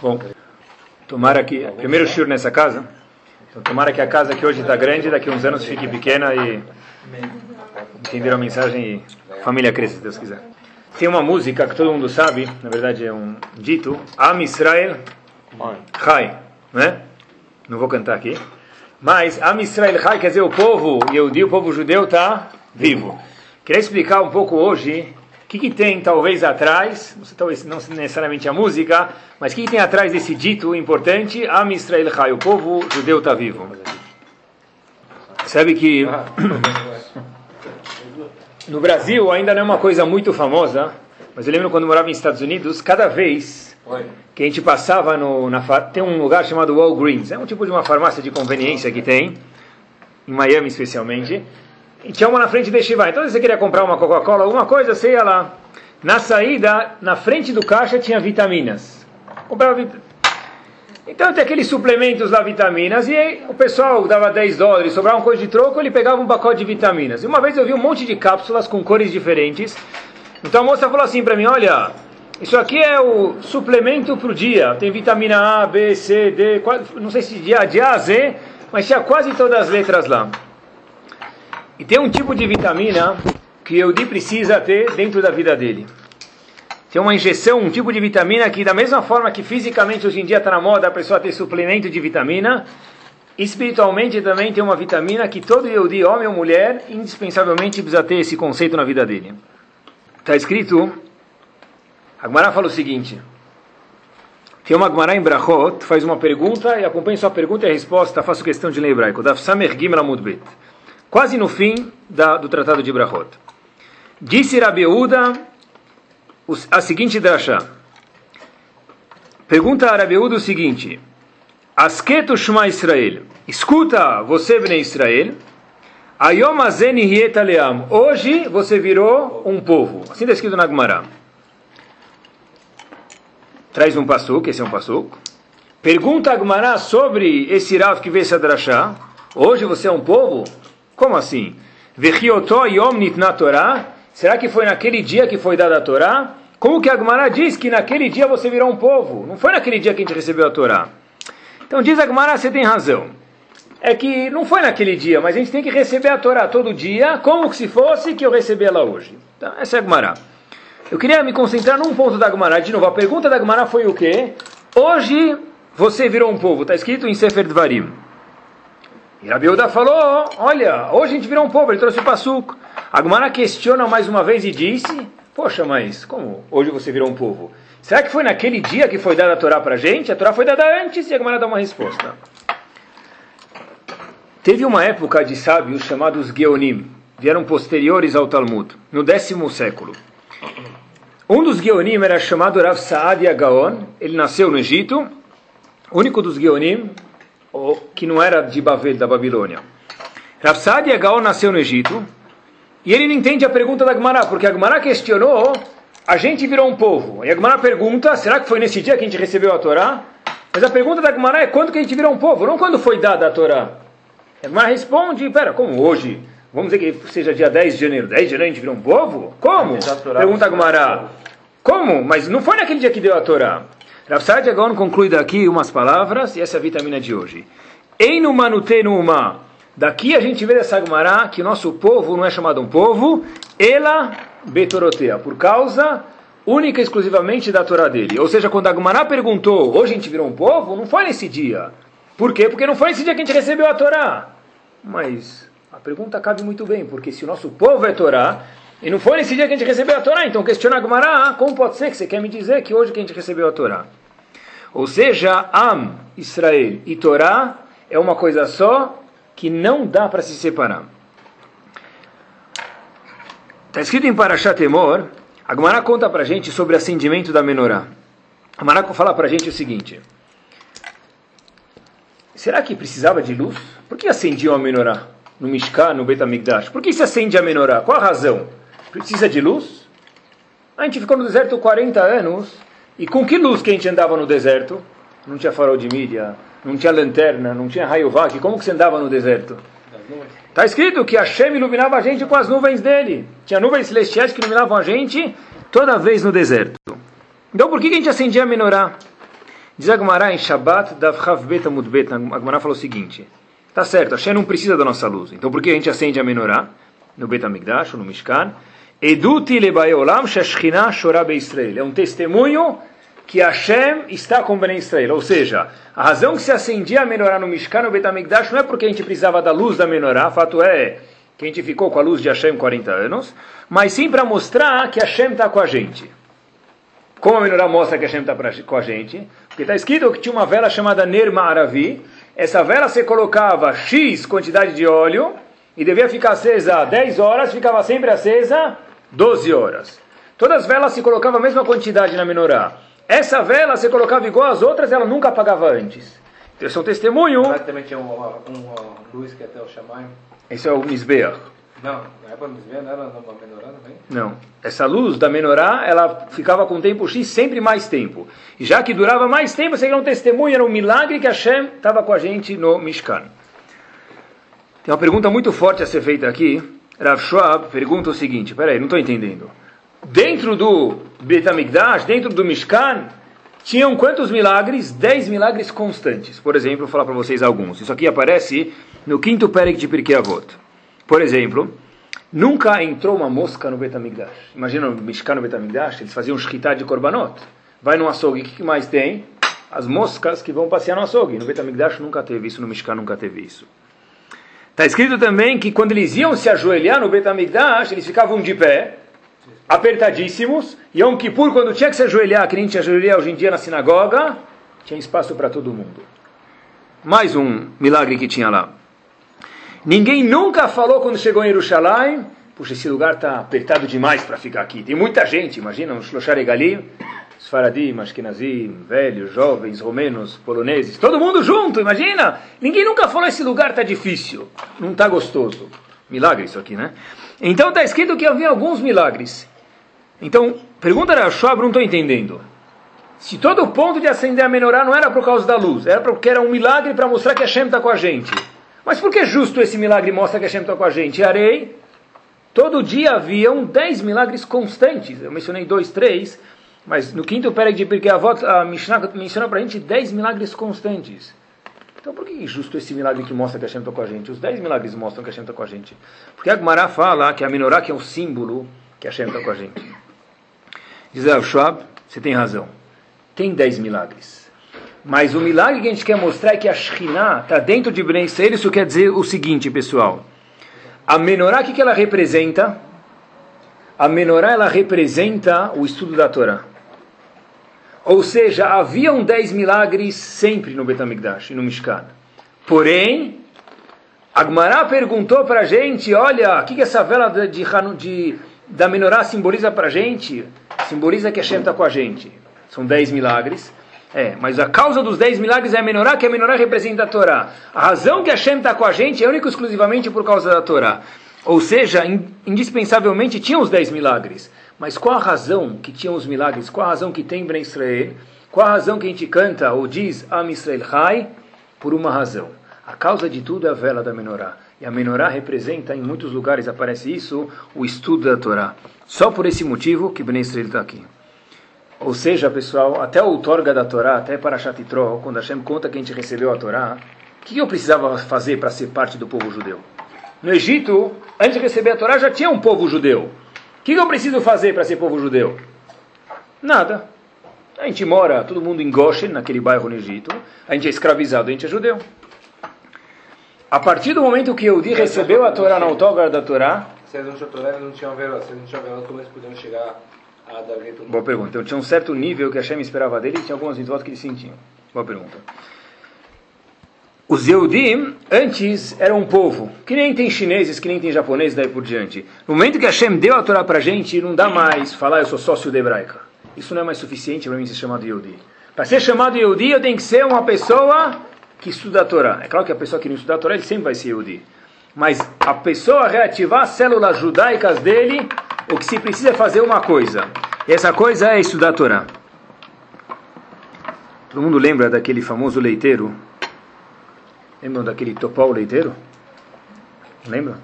Bom, tomara que. Primeiro shur nessa casa. Então, tomara que a casa que hoje está grande, daqui a uns anos fique pequena e. Entenderam a mensagem e família cresça, se Deus quiser. Tem uma música que todo mundo sabe, na verdade é um dito: Am Israel Chai, né? Não vou cantar aqui. Mas Am Israel Chai quer dizer o povo Yehudi, o povo judeu está vivo. Queria explicar um pouco hoje que, que, tem talvez atrás, talvez não necessariamente a música, mas o que, que, tem atrás desse dito importante, Am Israel Chai, o povo judeu está vivo. Sabe que no Brasil ainda não é uma coisa muito famosa, mas eu lembro quando eu morava nos Estados Unidos, cada vez que a gente passava no, na tem um lugar chamado Walgreens, é um tipo de uma farmácia de conveniência que tem em Miami especialmente. E tinha uma na frente de Shiva. Então, se você queria comprar uma Coca-Cola, alguma coisa, você ia lá. Na saída, na frente do caixa, tinha vitaminas. Comprava vit... Então, tem aqueles suplementos lá, vitaminas, e aí, o pessoal dava 10 dólares, sobrava uma coisa de troco, ele pegava um pacote de vitaminas. E uma vez eu vi um monte de cápsulas com cores diferentes. Então, a moça falou assim para mim: Olha, isso aqui é o suplemento para o dia. Tem vitamina A, B, C, D, não sei se de A, de A a Z, mas tinha quase todas as letras lá. E tem um tipo de vitamina que o Yehudi precisa ter dentro da vida dele. Tem uma injeção, um tipo de vitamina que, da mesma forma que fisicamente hoje em dia está na moda a pessoa ter suplemento de vitamina, espiritualmente também tem uma vitamina que todo Yehudi, homem ou mulher, indispensavelmente precisa ter esse conceito na vida dele. Está escrito, a Gemara fala o seguinte, tem uma Gemara em Brachot, faz uma pergunta e acompanha sua pergunta e a resposta, faço questão de ler hebraico, Daf Samer Gimel Amud quase no fim da, do tratado de Brachot. Disse Rabeuda a seguinte drachá. Pergunta a Rabeuda o seguinte: Asketu Shema Israel. Escuta, você, Bnei Israel. Ayom leam. Hoje você virou um povo. Assim está escrito na Gemara. Traz um passuco, esse é um passuco. Pergunta a Gemara sobre esse Rav que vê essa drachá. Hoje você é um povo? Como assim? Vechioto yom nitna Torah? Será que foi naquele dia que foi dada a Torá? Como que a Gemara diz que naquele dia você virou um povo? Não foi naquele dia que a gente recebeu a Torá. Então diz a Gemara, você tem razão. É que não foi naquele dia, mas a gente tem que receber a Torá todo dia, como se fosse que eu recebi ela hoje. Então, essa é a Gemara. Eu queria me concentrar num ponto da Gemara. De novo, a pergunta da Gemara foi o quê? Hoje você virou um povo. Está escrito em Sefer Dvarim. E Rabiuda falou, olha, hoje a gente virou um povo, ele trouxe o passuco. A Gumara questiona mais uma vez e disse, poxa, mas como hoje você virou um povo? Será que foi naquele dia que foi dada a Torá para a gente? A Torá foi dada antes e a Gumara dá uma resposta. Teve uma época de sábios chamados Geonim, vieram posteriores ao Talmud, no décimo século. Um dos Geonim era chamado Rav Saad Gaon, ele nasceu no Egito, único dos Geonim, que não era de Bavel, da Babilônia. Saad Gaon nasceu no Egito, e ele não entende a pergunta da Gemara, porque a Gemara questionou, a gente virou um povo. E a Gemara pergunta, será que foi nesse dia que a gente recebeu a Torá? Mas a pergunta da Gemara é quando que a gente virou um povo, não quando foi dada a Torá. A Gemara responde, pera, como hoje? Vamos dizer que seja dia 10 de janeiro. 10 de janeiro a gente virou um povo? Como? Pergunta a Gemara. Como? Mas não foi naquele dia que deu a Torá. Rav Saad Gaon conclui daqui umas palavras, e essa é a vitamina de hoje. Einu manutenu. Daqui a gente vê dessa Gemara que nosso povo não é chamado um povo, ela betorotea, por causa única e exclusivamente da Torá dele. Ou seja, quando a perguntou, hoje a gente virou um povo, não foi nesse dia. Por quê? Porque não foi nesse dia que a gente recebeu a Torá. Mas a pergunta cabe muito bem, porque se o nosso povo é Torá, e não foi nesse dia que a gente recebeu a Torá, então questiona a Gemara, ah, como pode ser que você quer me dizer que hoje que a gente recebeu a Torá? Ou seja, Am, Israel e Torá é uma coisa só que não dá para se separar. Está escrito em Parashat Emor, a Gemara conta para a gente sobre o acendimento da menorá. A Gemara fala para a gente o seguinte, será que precisava de luz? Por que acendiam a menorá no Mishkan, no Betamigdash? Por que se acende a menorá? Qual a razão? Precisa de luz? A gente ficou no deserto 40 anos, e com que luz que a gente andava no deserto? Não tinha farol de mídia, não tinha lanterna, não tinha raio vac, como que você andava no deserto? Está escrito que Hashem iluminava a gente com as nuvens dele. Tinha nuvens celestiais que iluminavam a gente toda vez no deserto. Então por que a gente acendia a menorá? Diz a Gemara em Shabbat, Davchav Bet Amud Bet, a Gemara falou o seguinte, tá certo, Hashem não precisa da nossa luz, então por que a gente acende a menorá no Bet Amigdash ou no Mishkan? Eduti lebayolam sheshchina shorá Israel. É um testemunho que Hashem está com Ben Israel. Ou seja, a razão que se acendia a menorá no Mishkan, no Bet Amigdash, não é porque a gente precisava da luz da menorá, fato é que a gente ficou com a luz de Hashem 40 anos, mas sim para mostrar que Hashem está com a gente. Como a menorá mostra que Hashem está com a gente? Porque está escrito que tinha uma vela chamada Nerma Aravi. Essa vela você colocava X quantidade de óleo e devia ficar acesa 10 horas, ficava sempre acesa 12 horas. Todas as velas se colocava a mesma quantidade na menorá. Essa vela você colocava igual às outras, ela nunca apagava antes. Então, esse é um testemunho. Mas também tinha uma, uma luz que até o Shamayim. Esse é o Mizbeach. Não, não é para Mizbeach, não era uma menorá também? Não. Essa luz da menorá, ela ficava com tempo X sempre mais tempo. E já que durava mais tempo, você era um testemunho, era um milagre que Hashem estava com a gente no Mishkan. Tem uma pergunta muito forte a ser feita aqui. Rav Schwab pergunta o seguinte, peraí, não estou entendendo. Dentro do Betamigdash, dentro do Mishkan, tinham quantos milagres? Dez milagres constantes. Por exemplo, vou falar para vocês alguns. Isso aqui aparece no quinto Perek de Pirkei Avot. Por exemplo, nunca entrou uma mosca no Betamigdash. Imagina no Mishkan no Betamigdash, eles faziam shkita de korbanot. Vai no açougue, o que mais tem? As moscas que vão passear no açougue. No Betamigdash nunca teve isso, no Mishkan nunca teve isso. Está escrito também que quando eles iam se ajoelhar no Betamigdash, eles ficavam de pé, apertadíssimos. E Yom Kippur, quando tinha que se ajoelhar, que nem se ajoelhar hoje em dia na sinagoga, tinha espaço para todo mundo. Mais um milagre que tinha lá. Ninguém nunca falou quando chegou em Jerusalém, puxa, esse lugar está apertado demais para ficar aqui. Tem muita gente, imagina, um Shloshar Egalim, Sfaradim, Ashkenazim, velhos, jovens, romenos, poloneses, todo mundo junto, imagina! Ninguém nunca falou esse lugar está difícil, não está gostoso. Milagre isso aqui, né? Então está escrito que havia alguns milagres. Então, pergunta a Schwab, não estou entendendo. Se todo o ponto de acender a menorá não era por causa da luz, era porque era um milagre para mostrar que a Hashem está com a gente. Mas por que justo esse milagre mostra que a Hashem está com a gente? Arei, todo dia haviam dez milagres constantes. Eu mencionei dois, três, mas no quinto Perek de Pirkei Avot, a Mishnah menciona para a gente dez milagres constantes. Então por que justo esse milagre que mostra que a Hashem está com a gente? Os dez milagres mostram que a Hashem está com a gente. Porque a Gemara fala que a menorá que é um símbolo que a Hashem está com a gente. Diz a Schwab, você tem razão. Tem dez milagres. Mas o milagre que a gente quer mostrar é que a Shekhinah está dentro de Bnei Israel. Isso quer dizer o seguinte, pessoal. A menorá, o que, que ela representa? A menorá, ela representa o estudo da Torá. Ou seja, haviam dez milagres sempre no Betamigdash e no Mishkan. Porém, Agmará perguntou para a gente, olha, o que, que essa vela de, de, de da menorá simboliza para a gente? Simboliza que Hashem está com a gente. São dez milagres. É, mas a causa dos dez milagres é a menorá, que a menorá representa a Torá. A razão que Hashem está com a gente é única e exclusivamente por causa da Torá. Ou seja, indispensavelmente tinham os dez milagres. Mas qual a razão que tinham os milagres? Qual a razão que tem Ben Israel? Qual a razão que a gente canta ou diz Am Israel Chai? Por uma razão. A causa de tudo é a vela da menorá. E a menorá representa, em muitos lugares aparece isso, o estudo da Torá. Só por esse motivo que Ben Israel está aqui. Ou seja, pessoal, até o outorga da Torá, até para Shatitró, quando Hashem conta que a gente recebeu a Torá, o que eu precisava fazer para ser parte do povo judeu? No Egito, antes de receber a Torá, já tinha um povo judeu. O que eu preciso fazer para ser povo judeu? Nada. A gente mora, todo mundo em Goshen, naquele bairro no Egito. A gente é escravizado, a gente é judeu. A partir do momento que Yehudi recebeu a Torá na autógrafa da Torá... Se eles não tinham Torá, eles não tinham. Se eles não tinham como eles podiam chegar a Davi? Boa pergunta. Então tinha um certo nível que a Hashem esperava dele e tinha algumas mitzvot que eles sentiam. Boa pergunta. Os Yehudim, antes, eram um povo, que nem tem chineses, que nem tem japoneses, daí por diante. No momento que Hashem deu a Torá para gente, não dá mais falar eu sou sócio da hebraica. Isso não é mais suficiente para mim ser chamado Yehudi. Para ser chamado Yehudi, eu tenho que ser uma pessoa que estuda a Torá. É claro que a pessoa que não estuda a Torá, ele sempre vai ser Yehudi. Mas a pessoa reativar as células judaicas dele, o que se precisa é fazer uma coisa. E essa coisa é estudar a Torá. Todo mundo lembra daquele famoso leiteiro Lembram daquele Topol leiteiro? Lembram?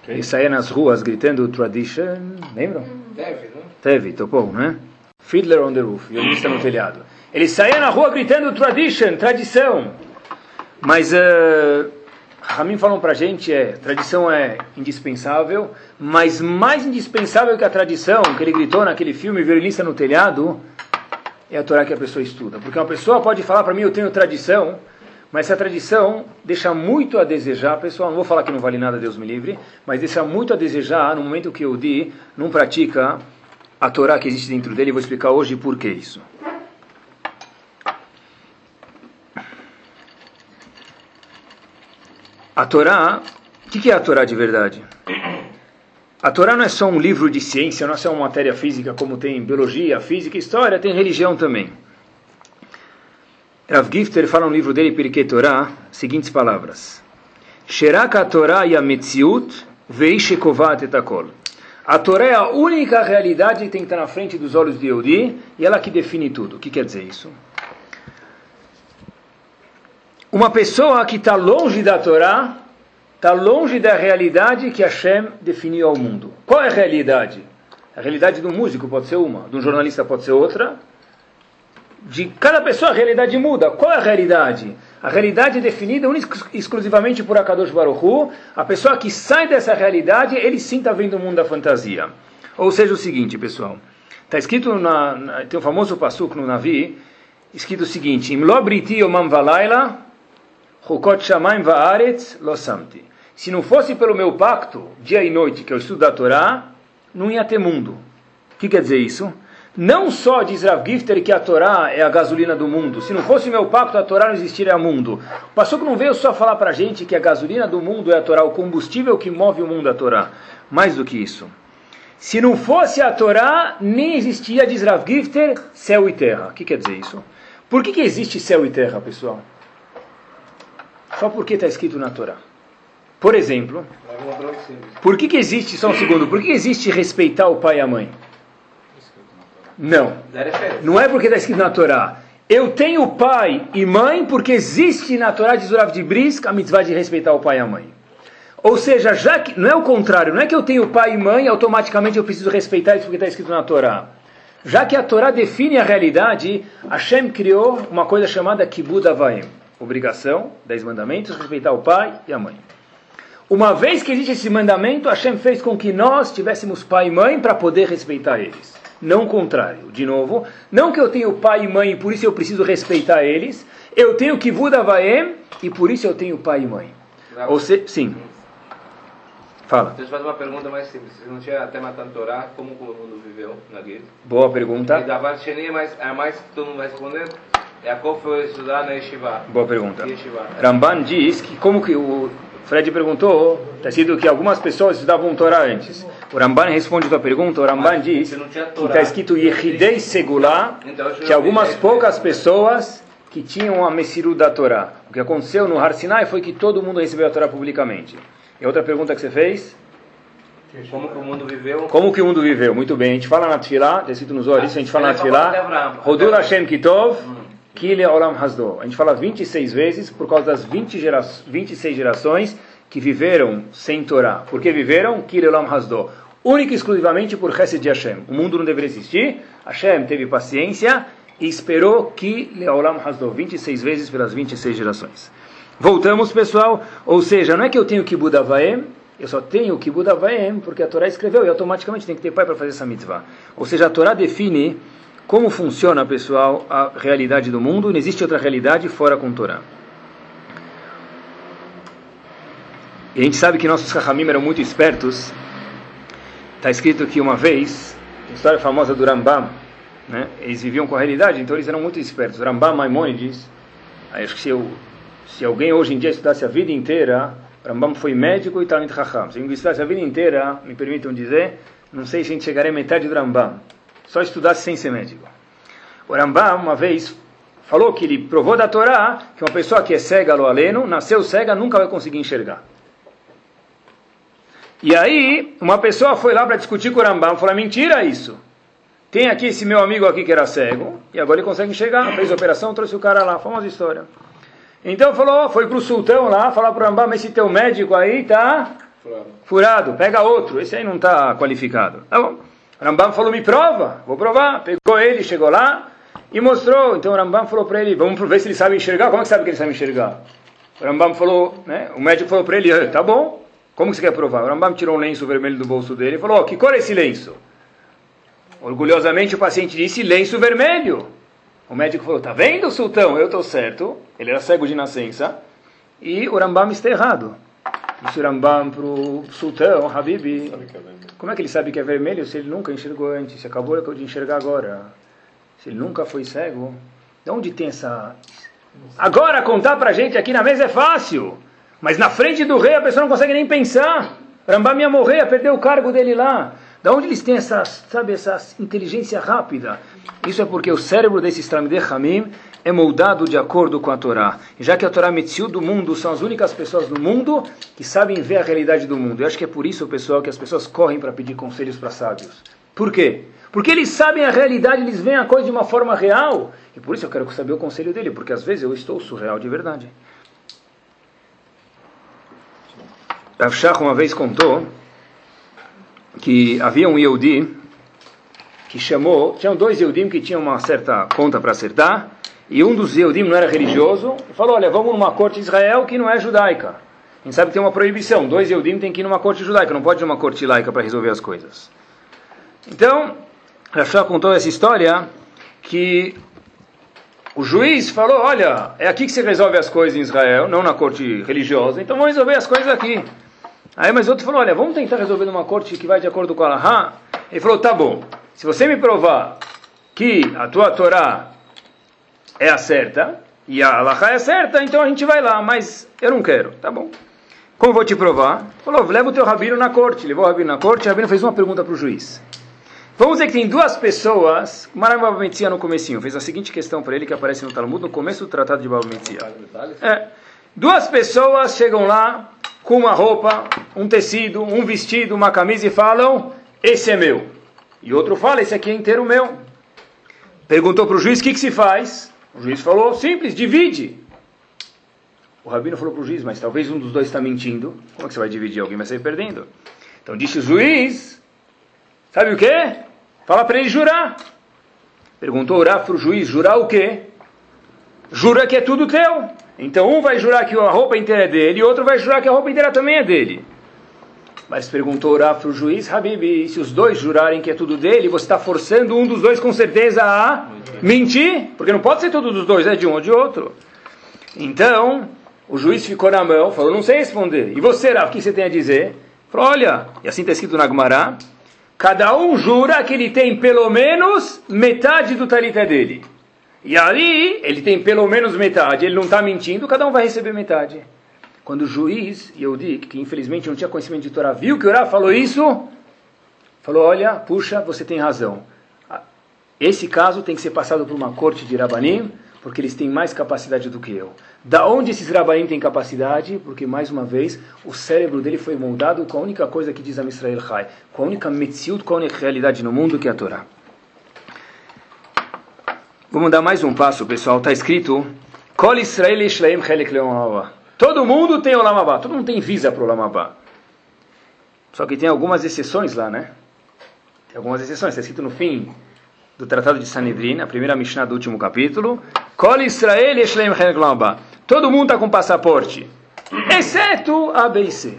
Okay. Ele saía nas ruas gritando tradition. Lembram? Teve, não? Teve, Topol, né? Fiddler on the roof, violista no telhado. Ele saía na rua gritando tradition, tradição. Mas uh, Ramin falam para a gente é tradição é indispensável, mas mais indispensável que a tradição que ele gritou naquele filme Violinista no Telhado é a Torá que a pessoa estuda. Porque uma pessoa pode falar para mim eu tenho tradição, mas essa tradição deixa muito a desejar, pessoal, não vou falar que não vale nada, Deus me livre, mas deixa muito a desejar no momento que o Di não pratica a Torá que existe dentro dele, vou explicar hoje por que isso. A Torá, o que é a Torá de verdade? A Torá não é só um livro de ciência, não é só uma matéria física como tem biologia, física, história, tem religião também. Rav Gifter fala no livro dele, Pirkei Torah, seguintes palavras. Sherak Torah yametziut veishekovat etakol. A Torá é a única realidade que tem que estar na frente dos olhos de Yehudi e ela que define tudo. O que quer dizer isso? Uma pessoa que está longe da Torá está longe da realidade que Hashem definiu ao mundo. Qual é a realidade? A realidade do músico pode ser uma, de um jornalista pode ser outra, de cada pessoa a realidade muda. Qual é a realidade? A realidade é definida exclusivamente por Akadosh Baruch Hu. A pessoa que sai dessa realidade, ele sim está vendo o mundo da fantasia. Ou seja, o seguinte, pessoal. Está escrito, na, na, tem um famoso passuco no Navi, escrito o seguinte, Im lo briti omam valaila, chukot shamayim va'aretz. Se não fosse pelo meu pacto, dia e noite, que eu estudo a Torá, não ia ter mundo. O que quer dizer isso? Não só diz Rav Gifter que a Torá é a gasolina do mundo. Se não fosse o meu pacto, a Torá não existiria mundo. O pastor não veio só falar para a gente que a gasolina do mundo é a Torá, o combustível que move o mundo é a Torá. Mais do que isso. Se não fosse a Torá, nem existia, diz Rav Gifter, céu e terra. O que quer dizer isso? Por que, que existe céu e terra, pessoal? Só porque está escrito na Torá. Por exemplo, por que, que existe, só um segundo, por que existe respeitar o pai e a mãe? Não. Não é porque está escrito na Torá. Eu tenho pai e mãe porque existe na Torá de Zurav de Bris a mitzvah de respeitar o pai e a mãe. Ou seja, já que não é o contrário, não é que eu tenho pai e mãe automaticamente eu preciso respeitar isso porque está escrito na Torá. Já que a Torá define a realidade, Hashem criou uma coisa chamada Kibud Avaim. Obrigação, dez mandamentos, respeitar o pai e a mãe. Uma vez que existe esse mandamento, Hashem fez com que nós tivéssemos pai e mãe para poder respeitar eles não o contrário. De novo, não que eu tenho pai e mãe e por isso eu preciso respeitar eles, eu tenho que Vaem e por isso eu tenho pai e mãe. Ou se, sim. Fala. Deixa eu fazer uma pergunta mais simples. Se não tinha até matando Torá, como o mundo viveu na guerra? Boa pergunta. E da Varsheni, mas a mais que todo mundo vai responder, é a qual foi estudar na Yeshiva. Boa pergunta. Yeshiva. Ramban diz que como que o Fred perguntou, está sido que algumas pessoas estudavam Torá antes. O Ramban responde a tua pergunta, o Ramban diz que está escrito Yehidei Segulá, então, que algumas poucas pessoas que tinham a Messiru da Torá. O que aconteceu no Har Sinai foi que todo mundo recebeu a Torá publicamente. E outra pergunta que você fez? Como que o mundo viveu? Como que o mundo viveu? Muito bem, a gente fala na Tfilá, está escrito nos olhos, a gente fala na Tfilá, Rodur Hashem Kitov, hum. Kile Olam Hasdo. A gente fala 26 vezes por causa das 20 gera 26 gerações que viveram sem Torá. Por que viveram? Kile Olam Hasdo única e exclusivamente por Hesed de Hashem. O mundo não deveria existir, Hashem teve paciência e esperou que Leolam Hasdo 26 vezes pelas 26 gerações. Voltamos, pessoal, ou seja, não é que eu tenho que Budavaem, eu só tenho que Budavaem porque a Torá escreveu e automaticamente tem que ter pai para fazer essa mitzvah. Ou seja, a Torá define como funciona, pessoal, a realidade do mundo, não existe outra realidade fora com Torá. E a gente sabe que nossos Rahamim eram muito espertos Está escrito que uma vez, a história famosa do Rambam, né? eles viviam com a realidade, então eles eram muito espertos. O Rambam Maimonides, acho que se, eu, se alguém hoje em dia estudasse a vida inteira, Rambam foi médico e Talmud Chacham. Se alguém estudasse a vida inteira, me permitam dizer, não sei se a gente chegaria a metade do Rambam. Só estudasse sem ser médico. O Rambam, uma vez, falou que ele provou da Torá que uma pessoa que é cega, lo aleno, nasceu cega, nunca vai conseguir enxergar. E aí, uma pessoa foi lá para discutir com o Rambam, falou, mentira isso. Tem aqui esse meu amigo aqui que era cego, e agora ele consegue enxergar, fez a operação, trouxe o cara lá, famosa história. Então falou, foi para o sultão lá, falar para o Rambam, esse teu médico aí tá furado. furado, pega outro, esse aí não está qualificado. Tá bom. Rambam falou, me prova, vou provar. Pegou ele, chegou lá, E mostrou, então o Rambam falou para ele, vamos ver se ele sabe enxergar. Como é que sabe que ele sabe enxergar? O Rambam falou, né? O médico falou para ele, ah, tá bom, como você quer provar? O Rambam tirou um lenço vermelho do bolso dele e falou, oh, que cor é esse lenço? Orgulhosamente o paciente disse, lenço vermelho. O médico falou, tá vendo, sultão? Eu estou certo. Ele era cego de nascença. E o Rambam está errado. Disse o Rambam para o sultão, Habib, como é que ele sabe que é vermelho se ele nunca enxergou antes? Se acabou de enxergar agora. Se ele nunca foi cego. De onde tem essa... Agora contar para a gente aqui na mesa é fácil. Mas na frente do rei a pessoa não consegue nem pensar. Rambam ia morrer, ia perder o cargo dele lá. Da onde eles têm essa, sabe, essa inteligência rápida? Isso é porque o cérebro desses Talmidei Hamim é moldado de acordo com a Torá. Já que a Torá Metziu do mundo são as únicas pessoas no mundo que sabem ver a realidade do mundo. Eu acho que é por isso, pessoal, que as pessoas correm para pedir conselhos para sábios. Por quê? Porque eles sabem a realidade, eles veem a coisa de uma forma real. E por isso eu quero saber o conselho dele, porque às vezes eu estou surreal de verdade. Rav Shach uma vez contou que havia um Yehudi que chamou, tinham dois Yehudim que tinham uma certa conta para acertar, e um dos Yehudim não era religioso, e falou, olha, vamos numa corte de Israel que não é judaica. A gente sabe que tem uma proibição, dois Yehudim têm que ir numa corte judaica, não pode ir numa corte laica para resolver as coisas. Então, Rashá contou essa história que o juiz falou, olha, é aqui que se resolve as coisas em Israel, não na corte religiosa, então vamos resolver as coisas aqui. Aí, mas outro falou, olha, vamos tentar resolver numa corte que vai de acordo com a Allahá. Ele falou, tá bom, se você me provar que a tua Torá é a certa, e a Allahá é certa, então a gente vai lá, mas eu não quero, tá bom. Como vou te provar? Falou, leva o teu rabino na corte. Levou o rabino na corte, o rabino fez uma pergunta para o juiz. Vamos dizer que tem duas pessoas, Metzia no comecinho, fez a seguinte questão para ele que aparece no Talmud, no começo do tratado de Baba Metzia. É, duas pessoas chegam lá, com uma roupa, um tecido, um vestido, uma camisa e falam: Esse é meu. E outro fala: Esse aqui é inteiro meu. Perguntou para o juiz: O que, que se faz? O juiz falou: Simples, divide. O rabino falou para o juiz: Mas talvez um dos dois está mentindo. Como é que você vai dividir? Alguém vai sair perdendo. Então disse o juiz: Sabe o que? Fala para ele jurar. Perguntou orar para o juiz: Jurar o quê? Jura que é tudo teu. Então um vai jurar que a roupa inteira é dele e outro vai jurar que a roupa inteira também é dele. Mas perguntou Rav para o juiz, Habib, se os dois jurarem que é tudo dele, você está forçando um dos dois com certeza a mentir? Porque não pode ser todos os dois, é de um ou de outro. Então, o juiz ficou na mão, falou, não sei responder. E você, Rav, o que você tem a dizer? Falou, olha, e assim está escrito na Gemara, cada um jura que ele tem pelo menos metade do talita dele. E ali, ele tem pelo menos metade, ele não está mentindo, cada um vai receber metade. Quando o juiz, Yehudik, que infelizmente não tinha conhecimento de Torá, viu que Rav falou isso, falou, olha, puxa, você tem razão. Esse caso tem que ser passado por uma corte de Rabanim, porque eles têm mais capacidade do que eu. Da onde esses Rabanim têm capacidade? Porque, mais uma vez, o cérebro dele foi moldado com a única coisa que diz a Israel Chai, com a única metziut, com a única realidade no mundo que é a Torá. Vamos dar mais um passo, pessoal. Está escrito: Kol Israel Shleim Chelek Todo mundo tem o Lamabá, todo mundo tem visa para o Lamabá. Só que tem algumas exceções lá, né? Tem algumas exceções. Está escrito no fim do Tratado de Sanedrin, a primeira Mishnah do último capítulo: Kol Israel Shleim Chelek Todo mundo está com passaporte, exceto a B e C.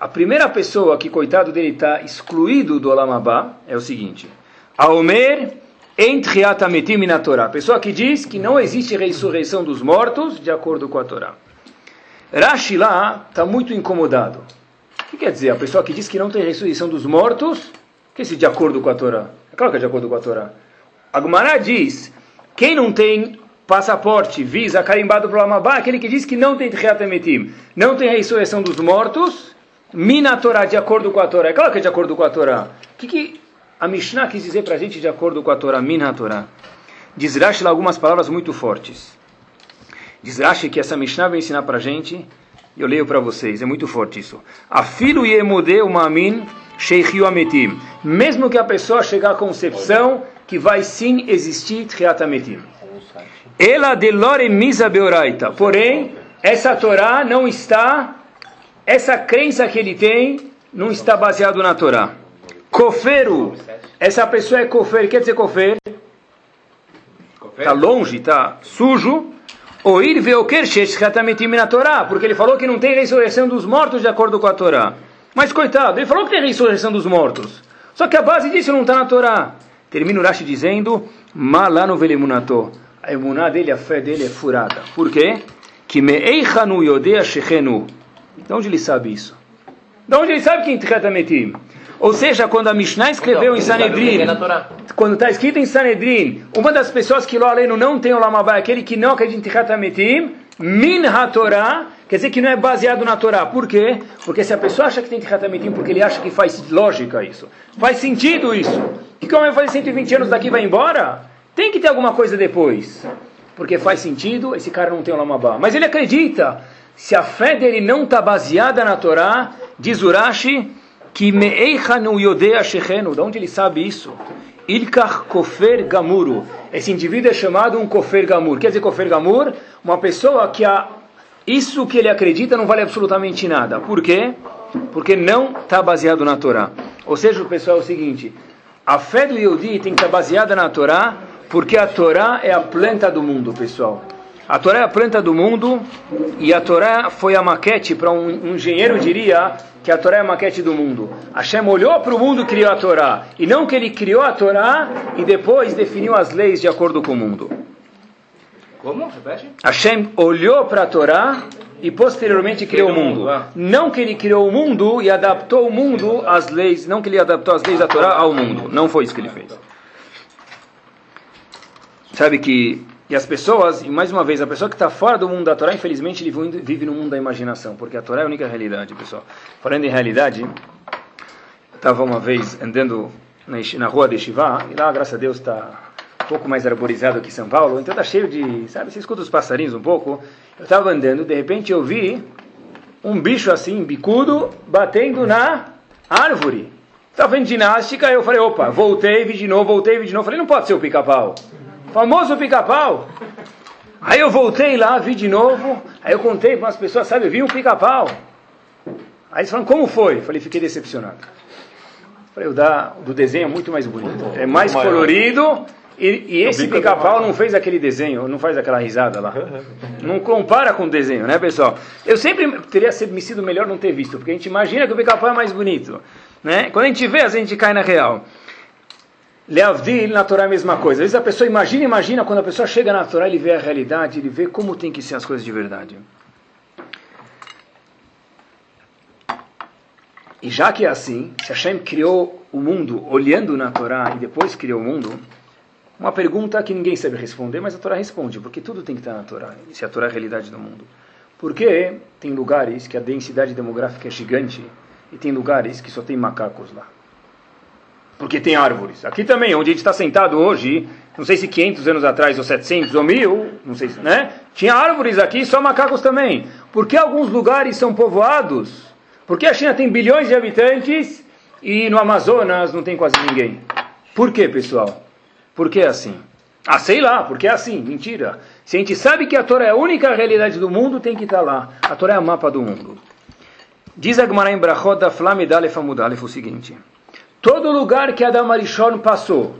A primeira pessoa que, coitado dele, está excluído do Olamabá é o seguinte: Aomer Entriatametim na Torá. Pessoa que diz que não existe ressurreição dos mortos de acordo com a Torá. Rashi lá está muito incomodado. O que quer dizer? A pessoa que diz que não tem ressurreição dos mortos, que esse de acordo com a Torá? É claro que é de acordo com a Torá. Agmará diz, quem não tem passaporte, visa, carimbado para o Amabá, aquele que diz que não tem Triatametim, não tem ressurreição dos mortos, mina Torá, de acordo com a Torá. É claro que é de acordo com a Torá. O que, que a Mishnah quis dizer para a gente de acordo com a Torá, Minha Torá. Diz Rashi algumas palavras muito fortes. Diz Rashi que essa Mishnah vai ensinar para a gente, eu leio para vocês, é muito forte isso. Afilo yemode umamin sheikhiu ametim. Mesmo que a pessoa chegar à concepção que vai sim existir triatametim. Ela delore misa beoraita. Porém, essa Torá não está, essa crença que ele tem, não está baseado na Torá. Coferu. Essa pessoa é cofer. Quer dizer cofer? está longe, está sujo, Oir veoker sheshchatametim na Torá, porque ele falou que não tem ressurreição dos mortos de acordo com a Torá. Mas coitado, ele falou que tem ressurreição dos mortos. Só que a base disso não está na Torá. Termina o Rashi dizendo, malano velemunato. A emuná dele, a fé dele é furada. Por quê? Que meeichanu yodea shechenu. De onde ele sabe isso? De onde ele sabe que em Tchatametim? Ou seja, quando a Mishnah escreveu em Sanedrin, quando está escrito em Sanedrin, uma das pessoas que lo aleno não tem o Lamabá, aquele que não acredita em Tichatametim, min ha-Torah, quer dizer que não é baseado na Torá. Por quê? Porque se a pessoa acha que tem Tichatametim, porque ele acha que faz lógica isso, faz sentido isso, que como vai fazer 120 anos daqui vai embora, tem que ter alguma coisa depois. Porque faz sentido, esse cara não tem o Lamabá. Mas ele acredita, se a fé dele não está baseada na Torá, diz Urashi, que meeichanu yodea shechenu, de onde ele sabe isso? Ilkach kofer gamuru. Esse indivíduo é chamado um kofer gamur. Quer dizer kofer gamur? Uma pessoa que a, isso que ele acredita não vale absolutamente nada. Por quê? Porque não está baseado na Torá. Ou seja, pessoal é o seguinte: a fé do Yodi tem que estar baseada na Torá, porque a Torá é a planta do mundo, pessoal. A Torá é a planta do mundo e a Torá foi a maquete para um, um engenheiro diria que a Torá é a maquete do mundo. Hashem olhou para o mundo e criou a Torá. E não que ele criou a Torá e depois definiu as leis de acordo com o mundo. Como? Repete? Hashem olhou para a Torá e posteriormente criou o mundo. Ah. Não que ele criou o mundo e adaptou o mundo às leis, não que ele adaptou as leis da Torá ao mundo. Não foi isso que ele fez. Sabe que e as pessoas, e mais uma vez, a pessoa que está fora do mundo da Torá, infelizmente, vive no mundo da imaginação, porque a Torá é a única realidade, pessoal. Falando em realidade, estava uma vez andando na, rua de Shivá, e lá, graças a Deus, está um pouco mais arborizado que São Paulo, então está cheio de, sabe, você escuta os passarinhos um pouco. Eu estava andando, de repente eu vi um bicho assim, bicudo, batendo na árvore. Estava vendo ginástica, eu falei, opa, voltei, vi de novo, voltei, vi de novo. Falei, não pode ser o pica-pau famoso pica-pau. Aí eu voltei lá, vi de novo, aí eu contei para as pessoas, sabe, eu vi um pica-pau. Aí eles falaram, como foi? Falei, fiquei decepcionado. Falei, o da, do desenho é muito mais bonito. É mais colorido e, e esse pica-pau não fez aquele desenho, não faz aquela risada lá. Não compara com o desenho, né, pessoal? Eu sempre teria me sido melhor não ter visto, porque a gente imagina que o pica-pau é mais bonito. Né? Quando a gente vê, a gente cai na real. Leavdil na Torá é a mesma coisa. Às vezes a pessoa imagina, imagina, quando a pessoa chega na Torá, ele vê a realidade, ele vê como tem que ser as coisas de verdade. E já que é assim, se Hashem criou o mundo olhando na Torá e depois criou o mundo, uma pergunta que ninguém sabe responder, mas a Torá responde, porque tudo tem que estar na Torá, se a Torá é a realidade do mundo. Porque tem lugares que a densidade demográfica é gigante e tem lugares que só tem macacos lá porque tem árvores. Aqui também, onde a gente está sentado hoje, não sei se 500 anos atrás, ou 700, ou 1000, não sei se, né? Tinha árvores aqui, só macacos também. Por que alguns lugares são povoados? Porque a China tem bilhões de habitantes e no Amazonas não tem quase ninguém. Por que, pessoal? Por que assim? Ah, sei lá, porque é assim, mentira. Se a gente sabe que a Torá é a única realidade do mundo, tem que estar lá. A Torá é o mapa do mundo. Diz a Gemara em Brachot da Flamidalef o seguinte... Todo lugar que Adam Arishon passou,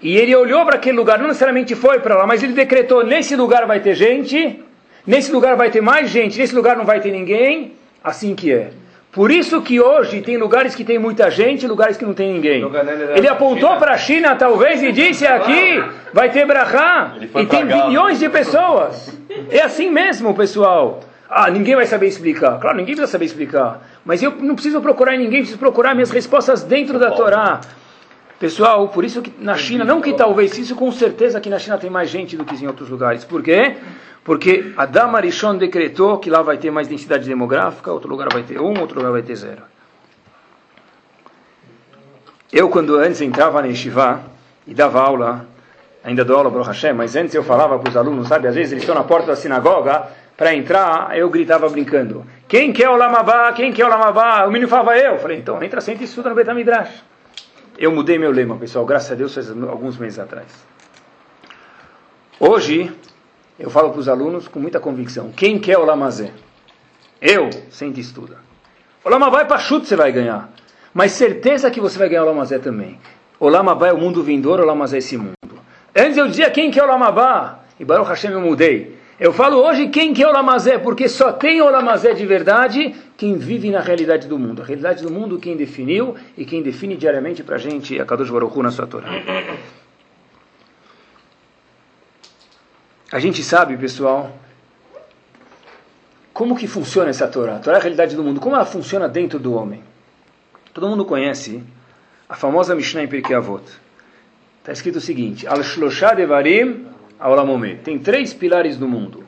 e ele olhou para aquele lugar, não necessariamente foi para lá, mas ele decretou: nesse lugar vai ter gente, nesse lugar vai ter mais gente, nesse lugar não vai ter ninguém. Assim que é. Por isso que hoje tem lugares que tem muita gente, lugares que não tem ninguém. Ele apontou para a China, talvez, e disse aqui vai ter brachá, e tem bilhões de pessoas. É assim mesmo, pessoal. Ah, ninguém vai saber explicar. Claro, ninguém precisa saber explicar. Mas eu não preciso procurar em ninguém, preciso procurar minhas respostas dentro da Torá. Pessoal, por isso que na China, não que talvez, isso com certeza que na China tem mais gente do que em outros lugares. Por quê? Porque Adam Arishon decretou que lá vai ter mais densidade demográfica, outro lugar vai ter um, outro lugar vai ter zero. Eu, quando antes entrava na Yeshiva e dava aula, ainda dou aula para o Hashem, mas antes eu falava para os alunos, sabe, às vezes eles estão na porta da sinagoga, para entrar, eu gritava brincando: Quem quer o Lamabá? Quem quer o Lamabá? O menino falava eu. Falei: Então entra, senta e estuda no Betamidrash. Eu mudei meu lema, pessoal, graças a Deus, faz alguns meses atrás. Hoje, eu falo para os alunos com muita convicção: Quem quer o Lamazé? Eu, senta e estuda. O Lamabá é para chute, você vai ganhar. Mas certeza que você vai ganhar o Lamazé também. O Lamabá é o mundo vindouro, o Lamazé é esse mundo. Antes eu dizia quem que é o Lamabá, e Baruch Hashem eu mudei. Eu falo hoje quem que é o Lamazé, porque só tem o Lamazé de verdade quem vive na realidade do mundo. A realidade do mundo quem definiu e quem define diariamente para a gente a Kadosh Baruch na sua Torá. A gente sabe, pessoal, como que funciona essa Torá? A Torá é a realidade do mundo. Como ela funciona dentro do homem? Todo mundo conhece a famosa Mishnah em Pirkei Avot. Está escrito o seguinte: Al Shloshad Devarim Aulamome. Tem três pilares do mundo.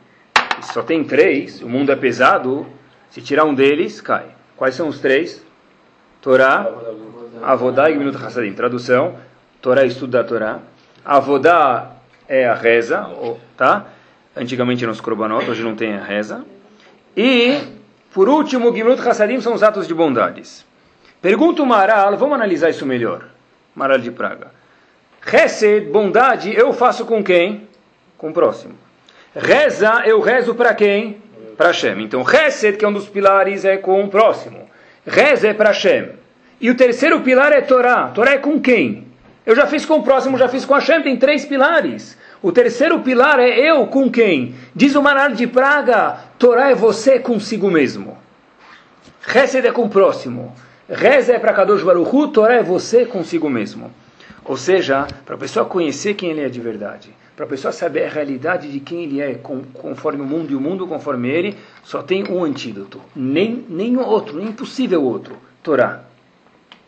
Só tem três, o mundo é pesado. Se tirar um deles, cai. Quais são os três? Torá, Avodá e Gminut Hassadim. Tradução: Torá estudo da Torá. Avodá é a reza, tá? Antigamente nos Korbanot, hoje não tem a reza. E, por último, Gimlut Hassadim são os atos de bondades. Pergunta o Maral, vamos analisar isso melhor. Maral de Praga. Hesed, bondade, eu faço com quem? Com o próximo. Reza, eu rezo para quem? Para Hashem. Então, Hesed, que é um dos pilares, é com o próximo. Reza é para Hashem. E o terceiro pilar é Torá. Torá é com quem? Eu já fiz com o próximo, já fiz com Hashem, tem três pilares. O terceiro pilar é eu com quem? Diz o Manar de Praga, Torá é você consigo mesmo. Resed é com o próximo. Reza é para Kadosh Baruch Hu, Torá é você consigo mesmo. Ou seja, para a pessoa conhecer quem ele é de verdade, para a pessoa saber a realidade de quem ele é, conforme o mundo e o mundo conforme ele, só tem um antídoto. Nem, nem outro, nem possível outro. Torá.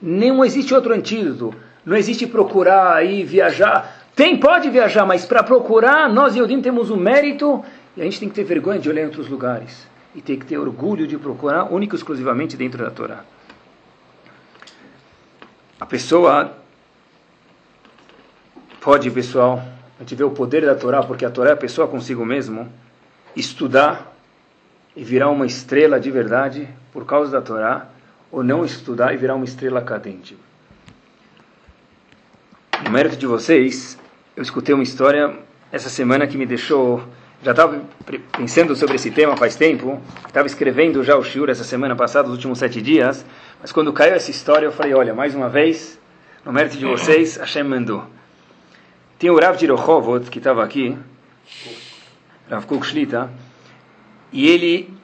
Não existe outro antídoto. Não existe procurar aí, viajar. Tem, pode viajar, mas para procurar, nós e Yodim temos o mérito e a gente tem que ter vergonha de olhar em outros lugares. E tem que ter orgulho de procurar único e exclusivamente dentro da Torá. A pessoa pode, pessoal, a gente vê o poder da Torá, porque a Torá é a pessoa consigo mesmo, estudar e virar uma estrela de verdade por causa da Torá, ou não estudar e virar uma estrela cadente. No mérito de vocês, eu escutei uma história essa semana que me deixou. Já estava pensando sobre esse tema faz tempo, estava escrevendo já o Shur essa semana passada, os últimos sete dias, mas quando caiu essa história eu falei: olha, mais uma vez, no mérito de vocês, Hashem mandou. Tem o Rav de Rohovot, que estava aqui, Rav Kuk Shlita, e ele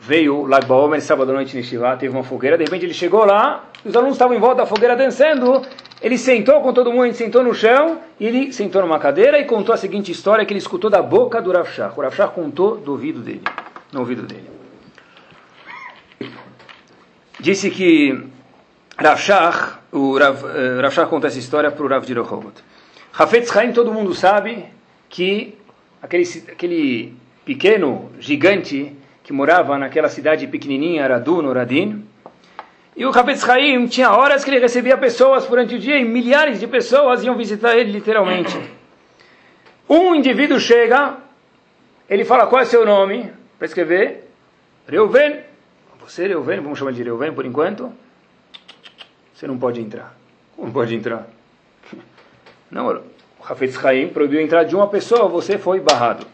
veio, Lag Baomer, sábado à noite, Neshivá, teve uma fogueira, de repente ele chegou lá, os alunos estavam em volta da fogueira dançando, ele sentou com todo mundo, ele sentou no chão, e ele sentou numa cadeira e contou a seguinte história que ele escutou da boca do Rav Shach. O Rav Shach contou do ouvido dele, no ouvido dele. Disse que Rav Shach, o Rav, uh, Rav Shach conta essa história para o Rav de Rehovot. Hafetz Haim, todo mundo sabe que aquele, aquele pequeno gigante que morava naquela cidade pequenininha, Radu, no e o Hafetz Haim tinha horas que ele recebia pessoas durante o dia e milhares de pessoas iam visitar ele literalmente. Um indivíduo chega, ele fala qual é seu nome, para escrever, Reuven. Você, Reuven, vamos chamar de Reuven por enquanto. Você não pode entrar. Como pode entrar? Não, o Hafetz Haim proibiu entrar de uma pessoa, você foi barrado.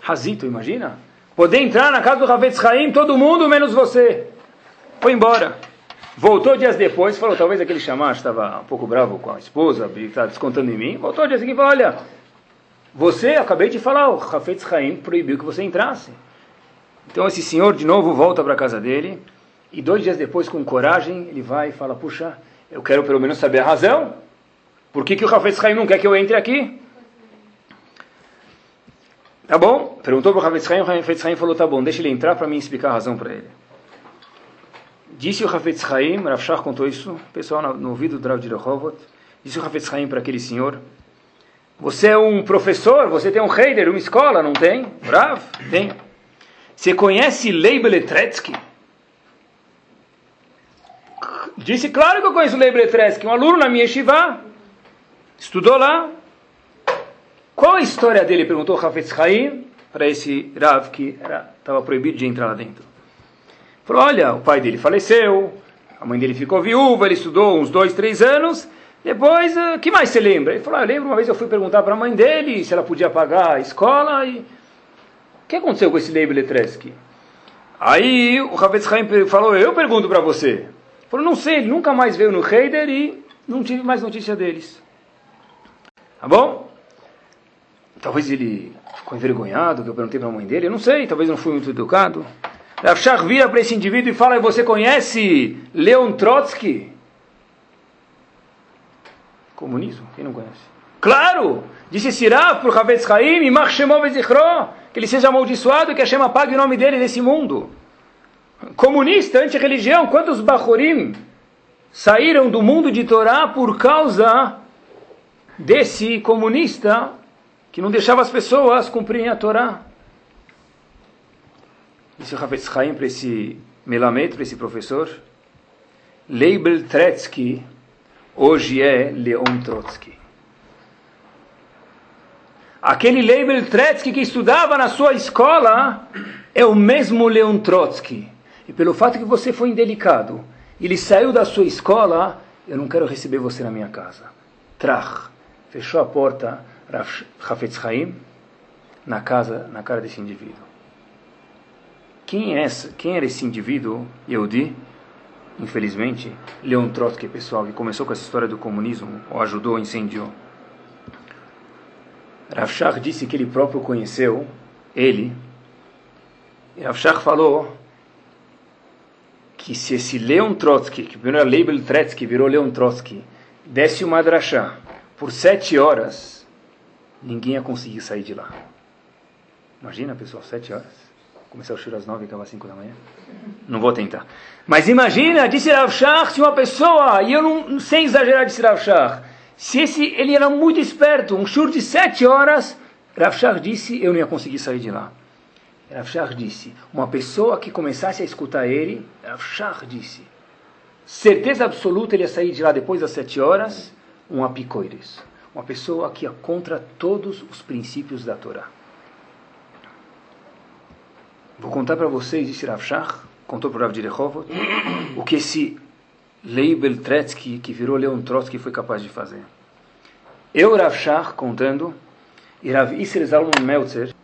Razito, imagina? Poder entrar na casa do Hafetz Haim, todo mundo menos você. Foi embora. Voltou dias depois, falou, talvez aquele chamar estava um pouco bravo com a esposa, está descontando em mim. Voltou dia seguinte e falou, olha, você, acabei de falar, o Hafetz Haim proibiu que você entrasse. Então esse senhor de novo volta para a casa dele, e dois dias depois, com coragem, ele vai e fala, puxa, eu quero pelo menos saber a razão. Por que, que o Hafetz Haim não quer que eu entre aqui? Tá bom? Perguntou para o Hafetz Haim, o Hafetz Haim falou, tá bom, deixa ele entrar para mim explicar a razão para ele. Disse o Hafetz Haim, Rav Shach contou isso, pessoal no, ouvido do Rav de Rehovot, disse o Hafetz Haim para aquele senhor, você é um professor, você tem um heider, uma escola, não tem? Rav? Tem. Você conhece Lei Beletretsky? Disse, claro que eu conheço Lei Beletretsky, um aluno na minha yeshiva, estudou lá. Qual a história dele? Perguntou Hafetz Haim para esse Rav que estava proibido de entrar lá dentro. Falou, olha, o pai dele faleceu, a mãe dele ficou viúva, ele estudou uns dois, três anos, depois, o uh, que mais você lembra? Ele falou, ah, eu lembro uma vez eu fui perguntar para a mãe dele se ela podia pagar a escola e... O que aconteceu com esse Leib Letreski? Aí o Havetz Haim falou, eu pergunto para você. Ele falou, não sei, ele nunca mais veio no Heider e não tive mais notícia deles. Tá bom? talvez ele ficou envergonhado, que eu perguntei para a mãe dele, eu não sei, talvez não fui muito educado. Rav vira para esse indivíduo e fala, você conhece Leon Trotsky? Comunismo, quem não conhece? Claro! Disse Sirah para o Havetz Chaim, que ele seja amaldiçoado, que Hashem apague o nome dele desse mundo. Comunista, anti-religião, quantos Bachorim saíram do mundo de Torá por causa desse comunista que não deixava as pessoas cumprirem a Torá? Disse Havetz Chaim para esse Melamed, para esse professor, Leibel Tretsky hoje é Leon Trotsky. Aquele Leibel Tretsky que estudava na sua escola é o mesmo Leon Trotsky. E pelo fato que você foi indelicado, ele saiu da sua escola, eu não quero receber você na minha casa. Trach. Fechou a porta, Hafetz Haim, na casa, na cara desse indivíduo. Quem, é essa, quem era esse indivíduo, Yehudi? Infelizmente, Leon Trotsky, pessoal, que começou com essa história do comunismo, ou ajudou, incendiou. Rav Shach disse que ele próprio conheceu ele. E Rav Shach falou que se esse Leon Trotsky, que primeiro era Leibel Trotsky, virou Leon Trotsky, desse uma drachá por sete horas, ninguém ia conseguir sair de lá. Imagina, pessoal, sete horas. Começar o shur às nove e acabar às cinco da manhã. Não vou tentar. Mas imagina, disse Rav Shach, se uma pessoa, e eu não, sem exagerar, disse Rav Shach, se esse, ele era muito esperto, um shur de sete horas, Rav Shach disse, eu não ia conseguir sair de lá. Rav Shach disse, uma pessoa que começasse a escutar ele, Rav Shach disse, certeza absoluta ele ia sair de lá depois das sete horas, um apicoires. Uma pessoa que ia contra todos os princípios da Torá. Vou contar para vocês, disse Rav Shach, contou para o Rav Direchov, o que esse Leibel Tretsky, que virou Leon Trotsky, foi capaz de fazer. Eu, Rav Shach, contando, e Rav Isser Zalman Meltzer,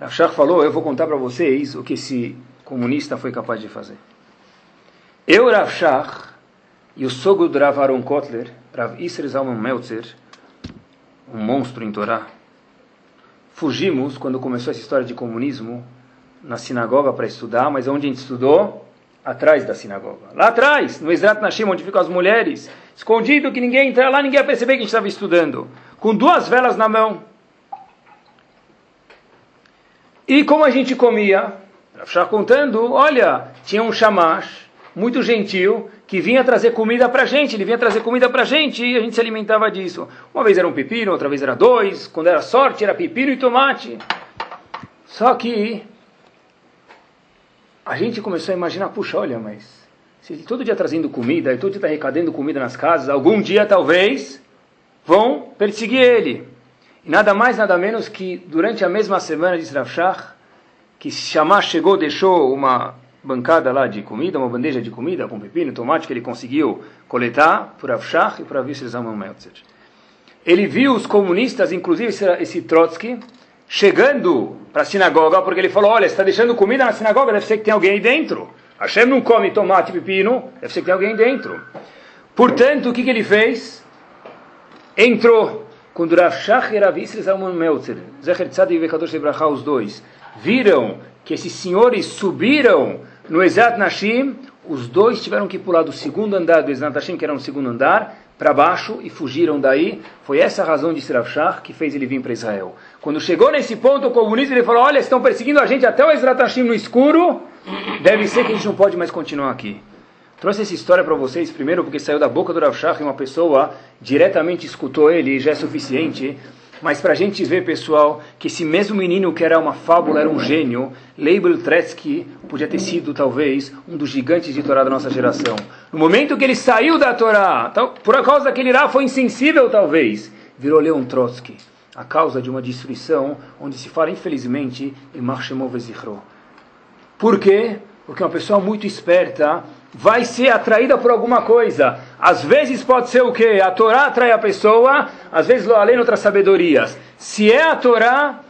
Rav Shach falou, eu vou contar para vocês o que esse comunista foi capaz de fazer. Eu, Rav Shach, e o sogro do Rav Aaron Kotler, Rav Isser Zalman Meltzer, um monstro em Torá, fugimos, quando começou essa história de comunismo, na sinagoga para estudar, mas onde a gente estudou? atrás da sinagoga. Lá atrás, no Ezrat Nashim, onde ficam as mulheres, escondido que ninguém entrar lá, ninguém ia perceber que a gente estava estudando, com duas velas na mão. E como a gente comia? Já contando, olha, tinha um chamash muito gentil que vinha trazer comida para a gente, ele vinha trazer comida para a gente e a gente se alimentava disso. Uma vez era um pepino, outra vez era dois, quando era sorte era pepino e tomate. Só que a gente começou a imaginar, puxa, olha, mas se ele todo dia trazendo comida, e todo dia está arrecadando comida nas casas, algum dia talvez vão perseguir ele. E nada mais, nada menos que durante a mesma semana de Srafshach, que Shammah chegou, deixou uma bancada lá de comida, uma bandeja de comida com pepino, tomate que ele conseguiu coletar por Avshach e por Avisser Zalman Meltzer. Ele viu os comunistas, inclusive esse Trotsky, chegando para a sinagoga, porque ele falou, olha, está deixando comida na sinagoga, deve ser que tem alguém aí dentro. Hashem não come tomate e pepino, deve ser que tem alguém dentro. Portanto, o que, que ele fez? Entrou. Quando Rav Shach e Rav Isra Zalman Meltzer, Zecher Tzadik e Vekadosh Ebracha, os dois, viram que esses senhores subiram no Ezat Nashim, os dois tiveram que pular do segundo andar do Ezat Nashim, que era no segundo andar, para baixo e fugiram daí. Foi essa a razão de Sirav Shah que fez ele vir para Israel. Quando chegou nesse ponto, o comunista ele falou: Olha, estão perseguindo a gente até o Ezrat Hashem no escuro. Deve ser que a gente não pode mais continuar aqui. Trouxe essa história para vocês, primeiro porque saiu da boca do Rav Shach e uma pessoa diretamente escutou ele, já é suficiente. Mas para a gente ver, pessoal, que esse mesmo menino que era uma fábula, era um gênio, Leibel Tretsky podia ter sido, talvez, um dos gigantes de Torá da nossa geração. No momento que ele saiu da Torá, por causa daquele Rá foi insensível, talvez, virou Leon Trotsky, a causa de uma destruição onde se fala, infelizmente, em Marshemov Zichro. Por quê? Porque uma pessoa muito esperta vai ser atraída por alguma coisa. Às vezes pode ser o que? A Torá atrai a pessoa, às vezes além outras sabedorias. Se é a Torá,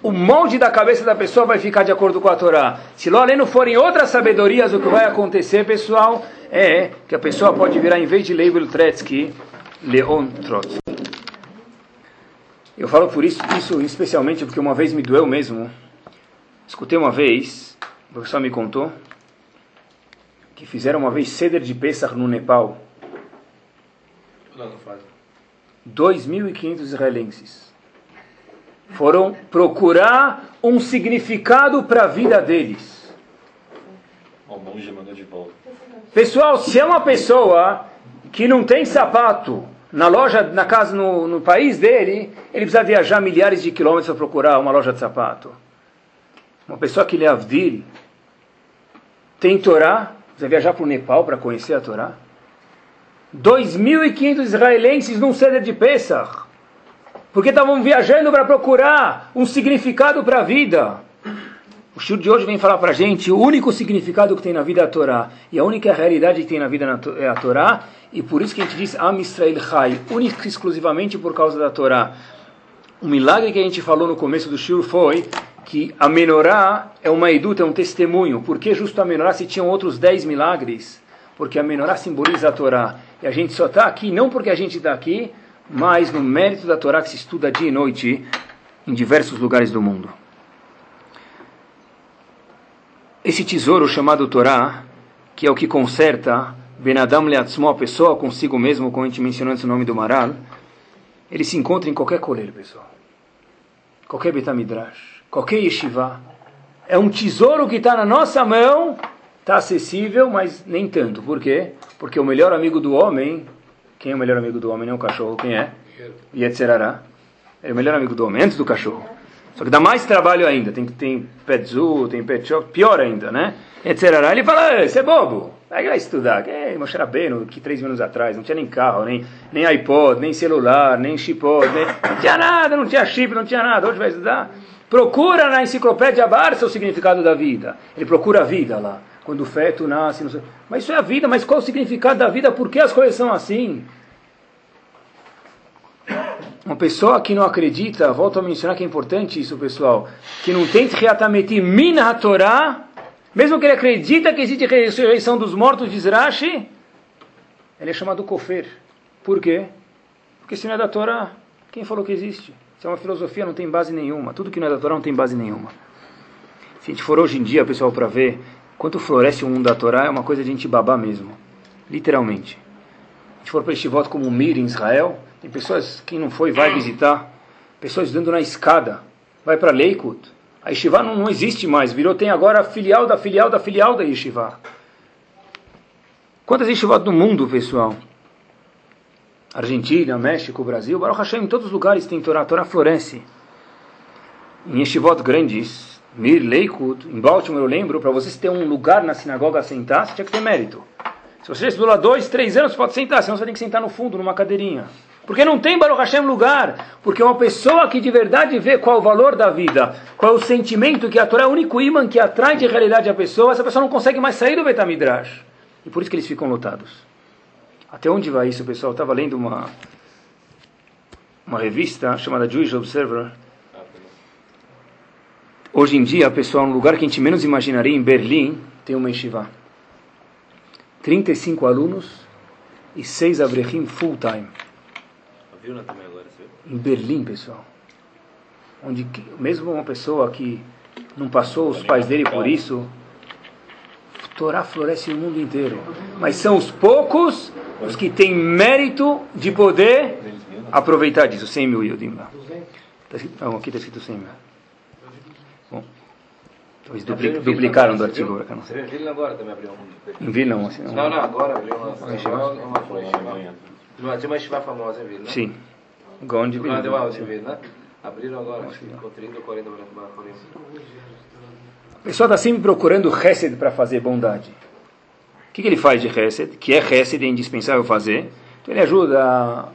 o molde da cabeça da pessoa vai ficar de acordo com a Torá. Se lo além forem outras sabedorias, o que vai acontecer, pessoal, é que a pessoa pode virar, em vez de Leibel Tretsky, Leon Trotsky. Eu falo por isso, isso especialmente porque uma vez me doeu mesmo. Escutei uma vez, o professor me contou, que fizeram uma vez ceder de Pesach no Nepal. Não, não faz. 2.500 israelenses foram procurar um significado para a vida deles. O monge mandou de volta. Pessoal, se é uma pessoa que não tem sapato na loja, na casa, no, no país dele, ele precisa viajar milhares de quilômetros para procurar uma loja de sapato. Uma pessoa que lê Avdil, tem Torá, precisa viajar para o Nepal para conhecer a Torá. 2.500 israelenses num ceder de Pesach, porque estavam viajando para procurar um significado para a vida. O Shur de hoje vem falar para a gente o único significado que tem na vida é a Torá. E a única realidade que tem na vida é a Torá. E por isso que a gente diz Am Israel Chai, único e exclusivamente por causa da Torá. O milagre que a gente falou no começo do Shur foi que a menorá é uma eduta, é um testemunho. Por que justo a menorá se tinham outros dez milagres? Porque a menorá simboliza a Torá. E a gente só está aqui não porque a gente está aqui, mas no mérito da Torá que se estuda dia e noite em diversos lugares do mundo. Esse tesouro chamado Torá, que é o que conserta Benadam Leatzmo, a pessoa consigo mesmo, como a gente mencionou antes o nome do Maral, ele se encontra em qualquer colher, pessoal. Qualquer Betamidrash, qualquer yeshiva. É um tesouro que está na nossa mão, está acessível, mas nem tanto. Por quê? Porque o melhor amigo do homem, quem é o melhor amigo do homem? Não é o cachorro, quem é? Yetzerará. É o melhor amigo do homem, antes do cachorro. Só que dá mais trabalho ainda. Tem, tem pet tem pet pior ainda, né? Yetzerará. Ele fala, você é bobo. Aí vai estudar. Que Moshe Rabbeinu, que três minutos atrás, não tinha nem carro, nem, nem iPod, nem celular, nem chipod, nem... não tinha nada, não tinha chip, não tinha nada. Hoje vai estudar. Procura na enciclopédia Barça o significado da vida. Ele procura a vida lá. Quando o feto nasce. Mas isso é a vida, mas qual o significado da vida? Por que as coisas são assim? Uma pessoa que não acredita, volto a mencionar que é importante isso, pessoal, que não tem reatameti min Torá, mesmo que ele acredita que existe ressurreição dos mortos, diz Rashi, ele é chamado kofer. Por quê? Porque se não é da Torá, quem falou que existe? Se é uma filosofia, não tem base nenhuma. Tudo que não é da Torá não tem base nenhuma. Se a gente for hoje em dia, pessoal, para ver quanto floresce o mundo da Torá, é uma coisa de gente babar mesmo. Literalmente. A gente for para este voto como Mir em Israel, tem pessoas, quem não foi, vai visitar. Pessoas estudando na escada. Vai para Leikut. A Yeshiva não, não existe mais. Virou, tem agora a filial da filial da filial da Yeshiva. Quantas Yeshivot no mundo, pessoal? Argentina, México, Brasil, Baruch Hashem, em todos os lugares tem Torá. A Torá floresce. Em Yeshivot grandes, Mir, Leikut, em Baltimore, eu lembro, para vocês ter um lugar na sinagoga a sentar, você tinha que ter mérito. Se você estudou lá dois, três anos, pode sentar, senão você tem que sentar no fundo, numa cadeirinha. Porque não tem Baruch Hashem lugar. Porque uma pessoa que de verdade vê qual é o valor da vida, qual é o sentimento que a Torá é o único imã que atrai de realidade a pessoa, essa pessoa não consegue mais sair do Betamidrash. E por isso que eles ficam lotados. Até onde vai isso, pessoal? Eu estava lendo uma, uma revista chamada Jewish Observer. Hoje em dia, pessoal, no lugar que a gente menos imaginaria, em Berlim, tem uma yeshiva. 35 alunos e 6 abrechim full time. Em Berlim, pessoal. Onde mesmo uma pessoa que não passou os pais dele por isso, Torá floresce no mundo inteiro. Mas são os poucos os que têm mérito de poder aproveitar disso. 100 mil Yodim lá. Tá escrito, não, aqui está escrito 100 mil. Talvez dupli, duplicaram do artigo. Agora, não sei. Em Vilna agora também abriu um. Em Vilna, assim, Não, não, agora abriu uma. Uma uma Tinha uma estiva famosa em Vilna. Sim. Gaon de Vilna. Vilna. Abriram agora, acho que ficou 30 ou 40 para A pessoa está sempre procurando Hesed para fazer bondade. O que, que ele faz de Hesed? Que é Hesed, é indispensável fazer. Então ele ajuda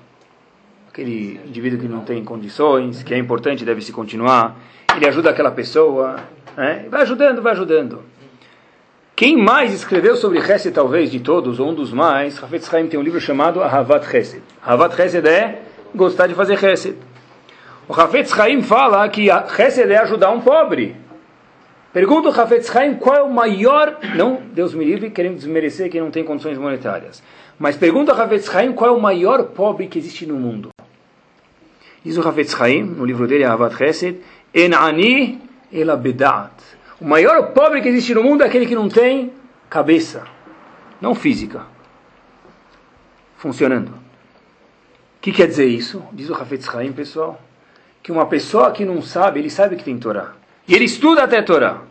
aquele indivíduo que não tem condições, que é importante, deve se continuar. Ele ajuda aquela pessoa. Né? Vai ajudando, vai ajudando. Quem mais escreveu sobre Hesed, talvez, de todos, ou um dos mais, Hafetz Haim tem um livro chamado Ahavat Hesed. Ahavat Hesed é gostar de fazer Hesed. O Hafetz Haim fala que Hesed é ajudar um pobre. Pergunta o Hafetz Haim qual é o maior, não, Deus me livre, querendo desmerecer quem não tem condições monetárias, mas pergunta o Hafetz Haim qual é o maior pobre que existe no mundo. Diz o Hafetz Chaim, no livro dele, Ahavat Chesed, En ani ela bedat. O maior pobre que existe no mundo é aquele que não tem cabeça, não física, funcionando. O que quer dizer isso? Diz o Hafetz Chaim, pessoal, que uma pessoa que não sabe, ele sabe que tem Torá. E ele estuda até Torá.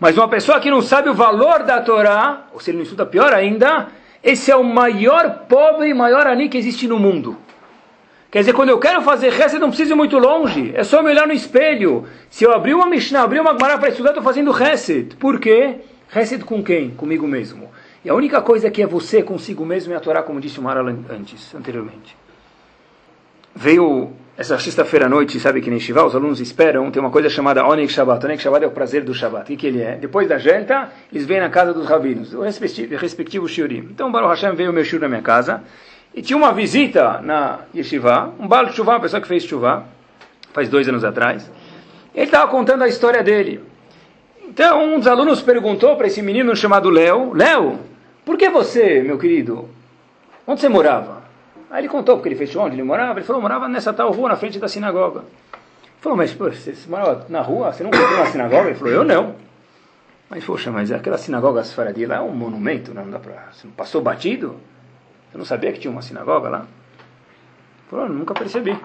Mas uma pessoa que não sabe o valor da Torá, ou se ele não estuda pior ainda, esse é o maior pobre e maior ani que existe no mundo. Quer dizer, quando eu quero fazer Hesed, não preciso ir muito longe. É só me olhar no espelho. Se eu abrir uma Mishnah, abrir uma Gemara para estudar, estou fazendo Hesed. Por quê? Hesed com quem? Comigo mesmo. E a única coisa que é você consigo mesmo é a Torá, como disse o Mara antes, anteriormente. Veio essa sexta-feira à noite, sabe que nem Shiva, os alunos esperam, tem uma coisa chamada Onek Shabbat. Onek Shabbat é o prazer do Shabbat. O que, que ele é? Depois da janta, eles vêm na casa dos rabinos, o respectivo, respectivo shiurim. Então, Baruch Hashem veio o meu shiur na minha casa, e tinha uma visita na Yeshiva, um balo de chuva, uma pessoa que fez chuva, faz dois anos atrás. Ele estava contando a história dele. Então, um dos alunos perguntou para esse menino chamado Léo: Léo, por que você, meu querido, onde você morava? Aí ele contou porque ele fez onde ele morava. Ele falou: morava nessa tal rua na frente da sinagoga. Ele falou: Mas pô, você morava na rua? Você não foi na sinagoga? Ele falou: Eu não. Mas, poxa, mas aquela sinagoga Sfaradi lá é um monumento, não dá pra. Você não passou batido? Você não sabia que tinha uma sinagoga lá? Falou, nunca percebi.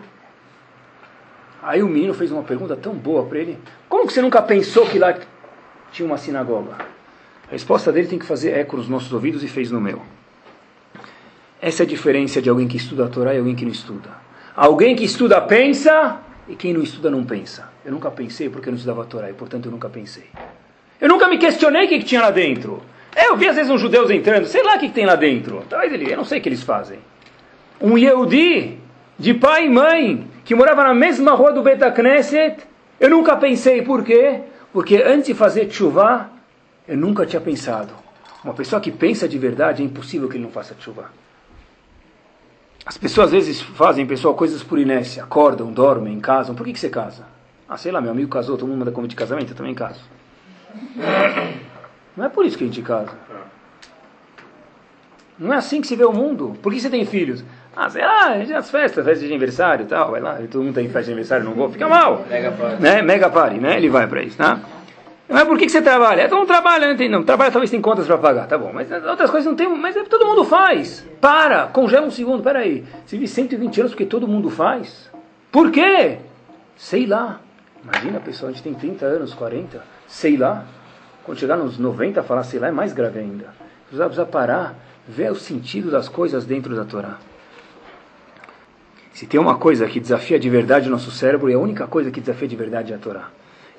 Aí o menino fez uma pergunta tão boa para ele. Como que você nunca pensou que lá tinha uma sinagoga? A resposta dele tem que fazer eco nos nossos ouvidos e fez no meu. Essa é a diferença de alguém que estuda a Torá e alguém que não estuda. Alguém que estuda pensa e quem não estuda não pensa. Eu nunca pensei porque eu não estudava a Torá e portanto eu nunca pensei. Eu nunca me questionei o que tinha lá dentro. É, eu vi às vezes uns judeus entrando, sei lá o que, que tem lá dentro. Talvez ele, eu não sei o que eles fazem. Um Yehudi, de pai e mãe, que morava na mesma rua do Betacneset, eu nunca pensei, por quê? Porque antes de fazer chuva, eu nunca tinha pensado. Uma pessoa que pensa de verdade, é impossível que ele não faça chuva. As pessoas às vezes fazem, pessoal, coisas por inércia. Acordam, dormem, casam. Por que, que você casa? Ah, sei lá, meu amigo casou, todo mundo manda convite de casamento, eu também caso. Não é por isso que a gente casa. Não é assim que se vê o mundo. Por que você tem filhos? Ah, sei lá, as festas, festa de aniversário e tal, vai lá, todo mundo tem festa de aniversário, não vou, fica mal. Mega party. Né? Mega party, né? Ele vai para isso, tá? Mas por que, que você trabalha? Todo mundo trabalha, não tem, não. Trabalha talvez tem contas para pagar, tá bom. Mas outras coisas não tem, mas é, todo mundo faz. Para, congela um segundo, peraí. Você vive 120 anos porque todo mundo faz? Por quê? Sei lá. Imagina, pessoal, a gente tem 30 anos, 40, sei lá. Quando chegar nos 90, falar sei lá, é mais grave ainda. Precisa, precisa parar, ver o sentido das coisas dentro da Torá. Se tem uma coisa que desafia de verdade o nosso cérebro, e a única coisa que desafia de verdade é a Torá.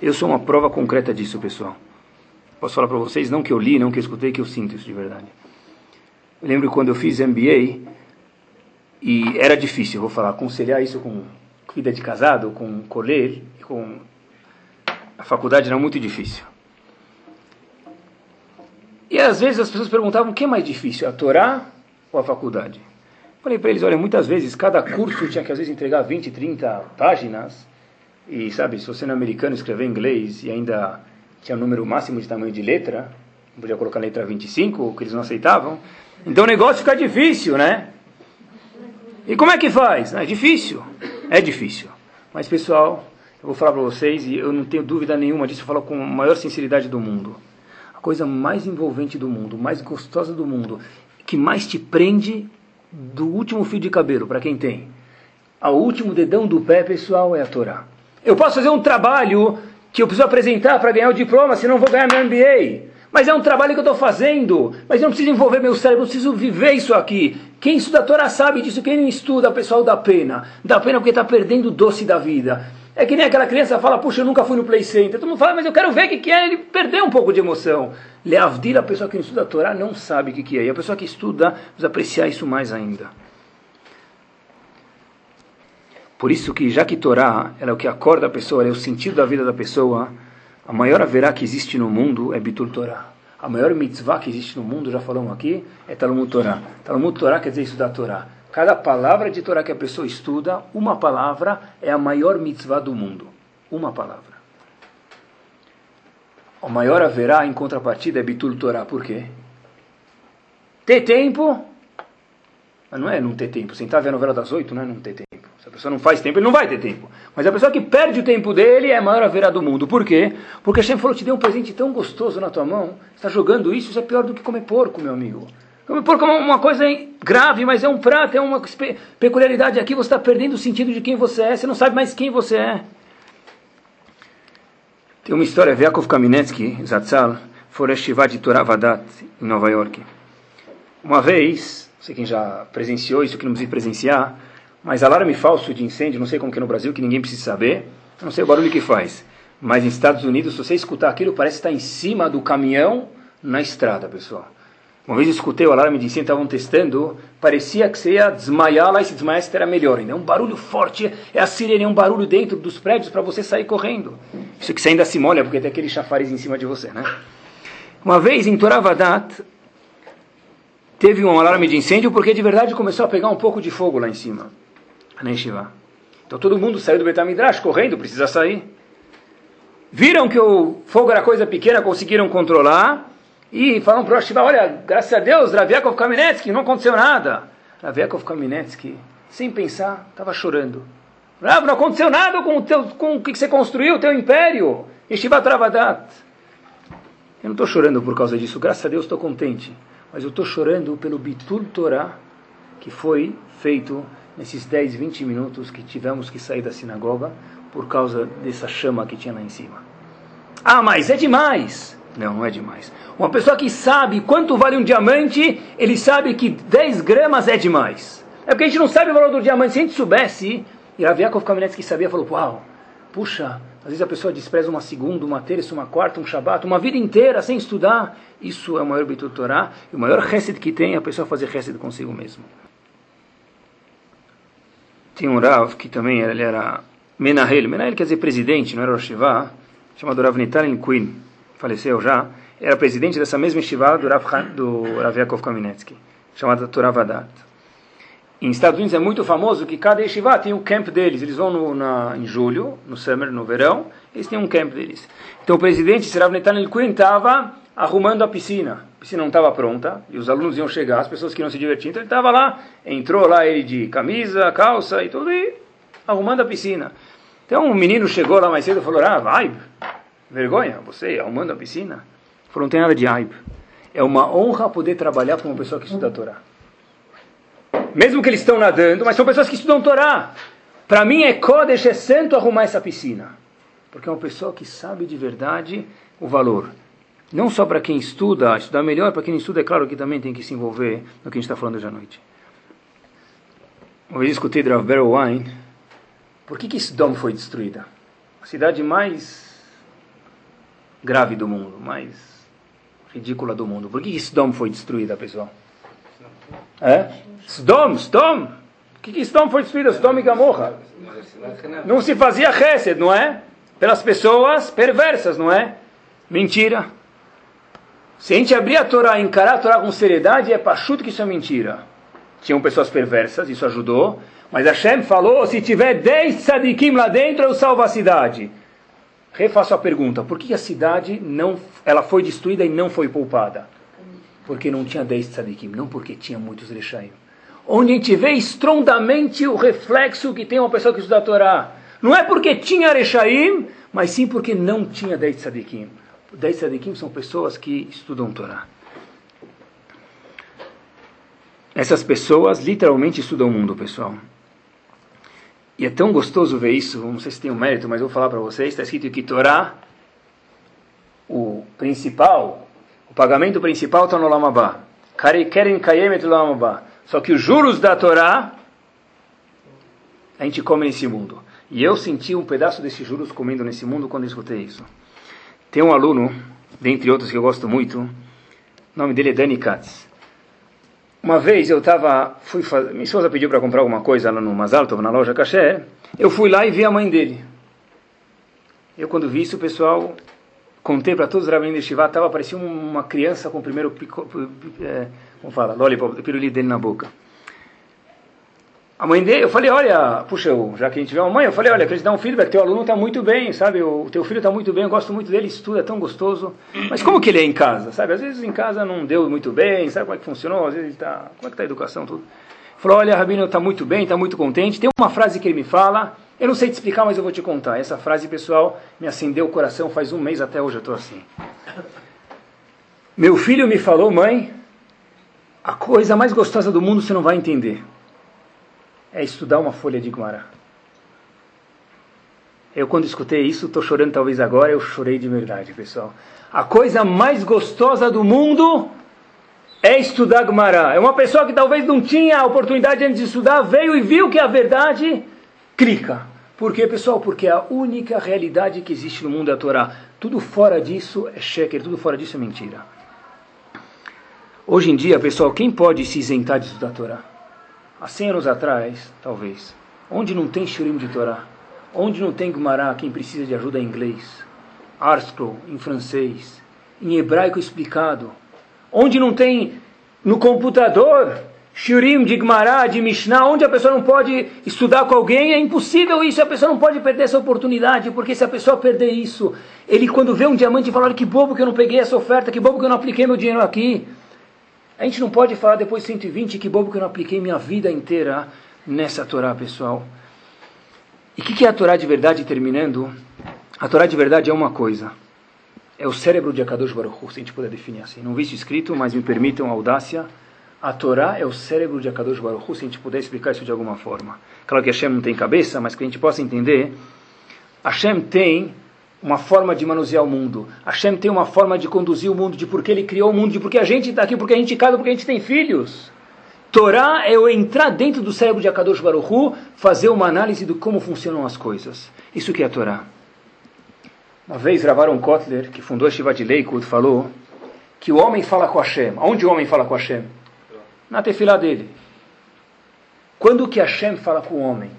Eu sou uma prova concreta disso, pessoal. Posso falar para vocês, não que eu li, não que eu escutei, que eu sinto isso de verdade. Eu lembro quando eu fiz MBA, e era difícil, vou falar, conciliar isso com vida de casado, com colher, com a faculdade era muito difícil. E às vezes as pessoas perguntavam o que é mais difícil, a Torá ou a faculdade? Falei para eles, olha, muitas vezes cada curso tinha que às vezes entregar 20, 30 páginas. E sabe, se você não é americano escrever inglês e ainda tinha o número máximo de tamanho de letra, não podia colocar letra 25, que eles não aceitavam. Então o negócio fica difícil, né? E como é que faz? É difícil. É difícil. Mas pessoal, eu vou falar para vocês e eu não tenho dúvida nenhuma disso, eu falo com a maior sinceridade do mundo a coisa mais envolvente do mundo, mais gostosa do mundo, que mais te prende do último fio de cabelo, para quem tem. Ao último dedão do pé, pessoal, é a Torá. Eu posso fazer um trabalho que eu preciso apresentar para ganhar o diploma, senão vou ganhar meu MBA. Mas é um trabalho que eu estou fazendo. Mas eu não preciso envolver meu cérebro, eu preciso viver isso aqui. Quem estuda a Torá sabe disso, quem não estuda, pessoal, dá pena. Dá pena porque está perdendo o doce da vida. É que nem aquela criança fala, puxa, eu nunca fui no play center. Todo mundo fala, mas eu quero ver o que, que é. Ele perdeu um pouco de emoção. Leavdil, a pessoa que não estuda a Torá não sabe o que, que é. E a pessoa que estuda precisa apreciar isso mais ainda. Por isso que, já que Torá é o que acorda a pessoa, é o sentido da vida da pessoa, a maior haverá que existe no mundo é Bitur Torá. A maior mitzvah que existe no mundo, já falamos aqui, é Talmud Torá. Talmud Torá quer dizer estudar Torá. Cada palavra de Torá que a pessoa estuda, uma palavra é a maior mitzvah do mundo. Uma palavra. O maior haverá em contrapartida é Bitul Torá. Por quê? Ter tempo. Mas não é não ter tempo. Sentar a ver a novela das oito não é não ter tempo. Se a pessoa não faz tempo, ele não vai ter tempo. Mas a pessoa que perde o tempo dele é a maior haverá do mundo. Por quê? Porque Hashem falou, te deu um presente tão gostoso na tua mão, está jogando isso, isso é pior do que comer porco, meu amigo. É uma coisa grave, mas é um prato, é uma peculiaridade aqui, você está perdendo o sentido de quem você é, você não sabe mais quem você é. Tem uma história, Yakov Kaminetsky, Zatzal, foi a de Toravadat, em Nova York. Uma vez, não sei quem já presenciou isso, que não precisa presenciar, mas alarme falso de incêndio, não sei como que é no Brasil, que ninguém precisa saber, não sei o barulho que faz. Mas em Estados Unidos, se você escutar aquilo, parece estar em cima do caminhão na estrada, pessoal. Uma vez eu escutei o alarme de incêndio, estavam testando, parecia que você ia desmaiar lá e se desmaiasse era melhor ainda. É um barulho forte, é a sirene, é um barulho dentro dos prédios para você sair correndo. Isso que você ainda se molha, porque tem aquele chafariz em cima de você, né? Uma vez em Toravadat, teve um alarme de incêndio porque de verdade começou a pegar um pouco de fogo lá em cima, na Yeshiva. Então todo mundo saiu do Betamidrash correndo, precisa sair. Viram que o fogo era coisa pequena, conseguiram controlar e falaram para o Yeshiva, olha, graças a Deus, Raviakov Kamenetsky, não aconteceu nada. Raviakov Kamenetsky, sem pensar, estava chorando. Rav, não aconteceu nada com o, teu, com o que você construiu, o teu império. Yeshiva Travadat. Eu não estou chorando por causa disso, graças a Deus estou contente. Mas eu estou chorando pelo Bitul Torah que foi feito nesses 10, 20 minutos que tivemos que sair da sinagoga por causa dessa chama que tinha lá em cima. Ah, mas é demais! Não, não é demais. Uma pessoa que sabe quanto vale um diamante, ele sabe que 10 gramas é demais. É porque a gente não sabe o valor do diamante. Se a gente soubesse, e Raviakov Kamenetsky sabia, falou, uau, puxa, às vezes a pessoa despreza uma segunda, uma terça, uma quarta, um shabat, uma vida inteira sem estudar. Isso é o maior Bitul Torah. E o maior chesed que tem é a pessoa fazer chesed consigo mesmo. Tinha um Rav que também ele era Menahel. Menahel quer dizer presidente, não era o Shiva. Chamado Rav Nitalin Quinn. Faleceu já. Era presidente dessa mesma Shiva do Rav, do Rav. Chamada Toravadat. Em Estados Unidos é muito famoso que cada yeshiva tem o camp deles. Eles vão no, na, em julho, no summer, no verão, eles têm um camp deles. Então o presidente Serav Netanyahu estava arrumando a piscina. A piscina não estava pronta e os alunos iam chegar, as pessoas queriam se divertir. Então ele estava lá, entrou lá ele de camisa, calça e tudo e arrumando a piscina. Então um menino chegou lá mais cedo e falou: Ah, vai, vergonha, você arrumando a piscina? Falou: Não tem nada de aib. É uma honra poder trabalhar com uma pessoa que estuda a Torá mesmo que eles estão nadando, mas são pessoas que estudam Torá. Para mim é Kodesh, é santo arrumar essa piscina. Porque é uma pessoa que sabe de verdade o valor. Não só para quem estuda, estudar melhor, para quem não estuda, é claro que também tem que se envolver no que a gente está falando hoje à noite. Vez escutei de Rav Wine, por que, que Sdom foi destruída? A cidade mais grave do mundo, mais ridícula do mundo. Por que, Sdom foi destruída, pessoal? É? Sdom. O que, Sdom foi destruída? Sdom e Gamorra. Não se fazia chesed, não é? Pelas pessoas perversas, não é? Mentira. Se a gente abrir a Torá e encarar a Torá com seriedade, é pachuto que isso é mentira. Tinham pessoas perversas, isso ajudou. Mas Hashem falou, se tiver 10 tzadikim lá dentro, eu salvo a cidade. Refaço a pergunta, por que a cidade não, ela foi destruída e não foi poupada? porque não tinha 10 tzadikim, não porque tinha muitos rechaim. Onde a gente vê estrondamente o reflexo que tem uma pessoa que estuda a Torá. Não é porque tinha rechaim, mas sim porque não tinha 10 tzadikim. 10 tzadikim são pessoas que estudam Torá. Essas pessoas literalmente estudam o mundo, pessoal. E é tão gostoso ver isso, não sei se tem um mérito, mas vou falar para vocês, está escrito que Torá, o principal, o pagamento principal está no Lamabá. Só que os juros da Torá, a gente come nesse mundo. E eu senti um pedaço desses juros comendo nesse mundo quando eu escutei isso. Tem um aluno, dentre outros que eu gosto muito, o nome dele é Dani Katz. Uma vez eu estava, fui fazer, minha esposa pediu para comprar alguma coisa lá no Mazaltov, na loja Caché, eu fui lá e vi a mãe dele. Eu quando vi isso, o pessoal contei para todos os rabinos de Shiva, estava parecia uma criança com o primeiro pico, é, como fala, lollipop, pirulito dele na boca. A mãe dele, eu falei, olha, puxa, já que a gente tiver uma mãe, eu falei, olha, que eles dão um feedback, teu aluno está muito bem, sabe, o teu filho está muito bem, eu gosto muito dele, estuda, é tão gostoso. Mas como que ele é em casa, sabe? Às vezes em casa não deu muito bem, sabe como é que funcionou, às vezes ele está, como é que está a educação, tudo. Falou, olha, Rabino, está muito bem, está muito contente. Tem uma frase que ele me fala, eu não sei te explicar, mas eu vou te contar. Essa frase, pessoal, me acendeu o coração faz um mês até hoje, eu estou assim. Meu filho me falou, mãe, a coisa mais gostosa do mundo você não vai entender. É estudar uma folha de Guará. Eu, quando escutei isso, estou chorando talvez agora, eu chorei de verdade, pessoal. A coisa mais gostosa do mundo é estudar Gemara. É uma pessoa que talvez não tinha a oportunidade antes de estudar, veio e viu que a verdade clica. Por quê, pessoal? Porque é a única realidade que existe no mundo é a Torá. Tudo fora disso é sheker, tudo fora disso é mentira. Hoje em dia, pessoal, quem pode se isentar de estudar a Torá? Há 100 anos atrás, talvez. Onde não tem shurim de Torá? Onde não tem Gemara, quem precisa de ajuda em inglês? Arskrow, em francês. Em hebraico explicado onde não tem no computador Shurim de Gemara, de Mishnah, onde a pessoa não pode estudar com alguém, é impossível isso, a pessoa não pode perder essa oportunidade, porque se a pessoa perder isso, ele quando vê um diamante fala, olha que bobo que eu não peguei essa oferta, que bobo que eu não apliquei meu dinheiro aqui. A gente não pode falar depois de 120, que bobo que eu não apliquei minha vida inteira nessa Torá, pessoal. E o que, que é a Torá de verdade, terminando? A Torá de verdade é uma coisa é o cérebro de Akadosh Baruch Hu, se a gente puder definir assim. Não vi isso escrito, mas me permitam a audácia. A Torá é o cérebro de Akadosh Baruch Hu, se a gente puder explicar isso de alguma forma. Claro que Hashem não tem cabeça, mas que a gente possa entender. Hashem tem uma forma de manusear o mundo. Hashem tem uma forma de conduzir o mundo, de por que ele criou o mundo, de por que a gente está aqui, porque a gente casa, porque a gente tem filhos. Torá é eu entrar dentro do cérebro de Akadosh Baruch Hu, fazer uma análise de como funcionam as coisas. Isso que é Torá. Uma vez Ravaron Kotler, que fundou a Shiva de Leikut, falou que o homem fala com Hashem. Onde o homem fala com Hashem? Na tefilá dele. Quando que Hashem fala com o homem?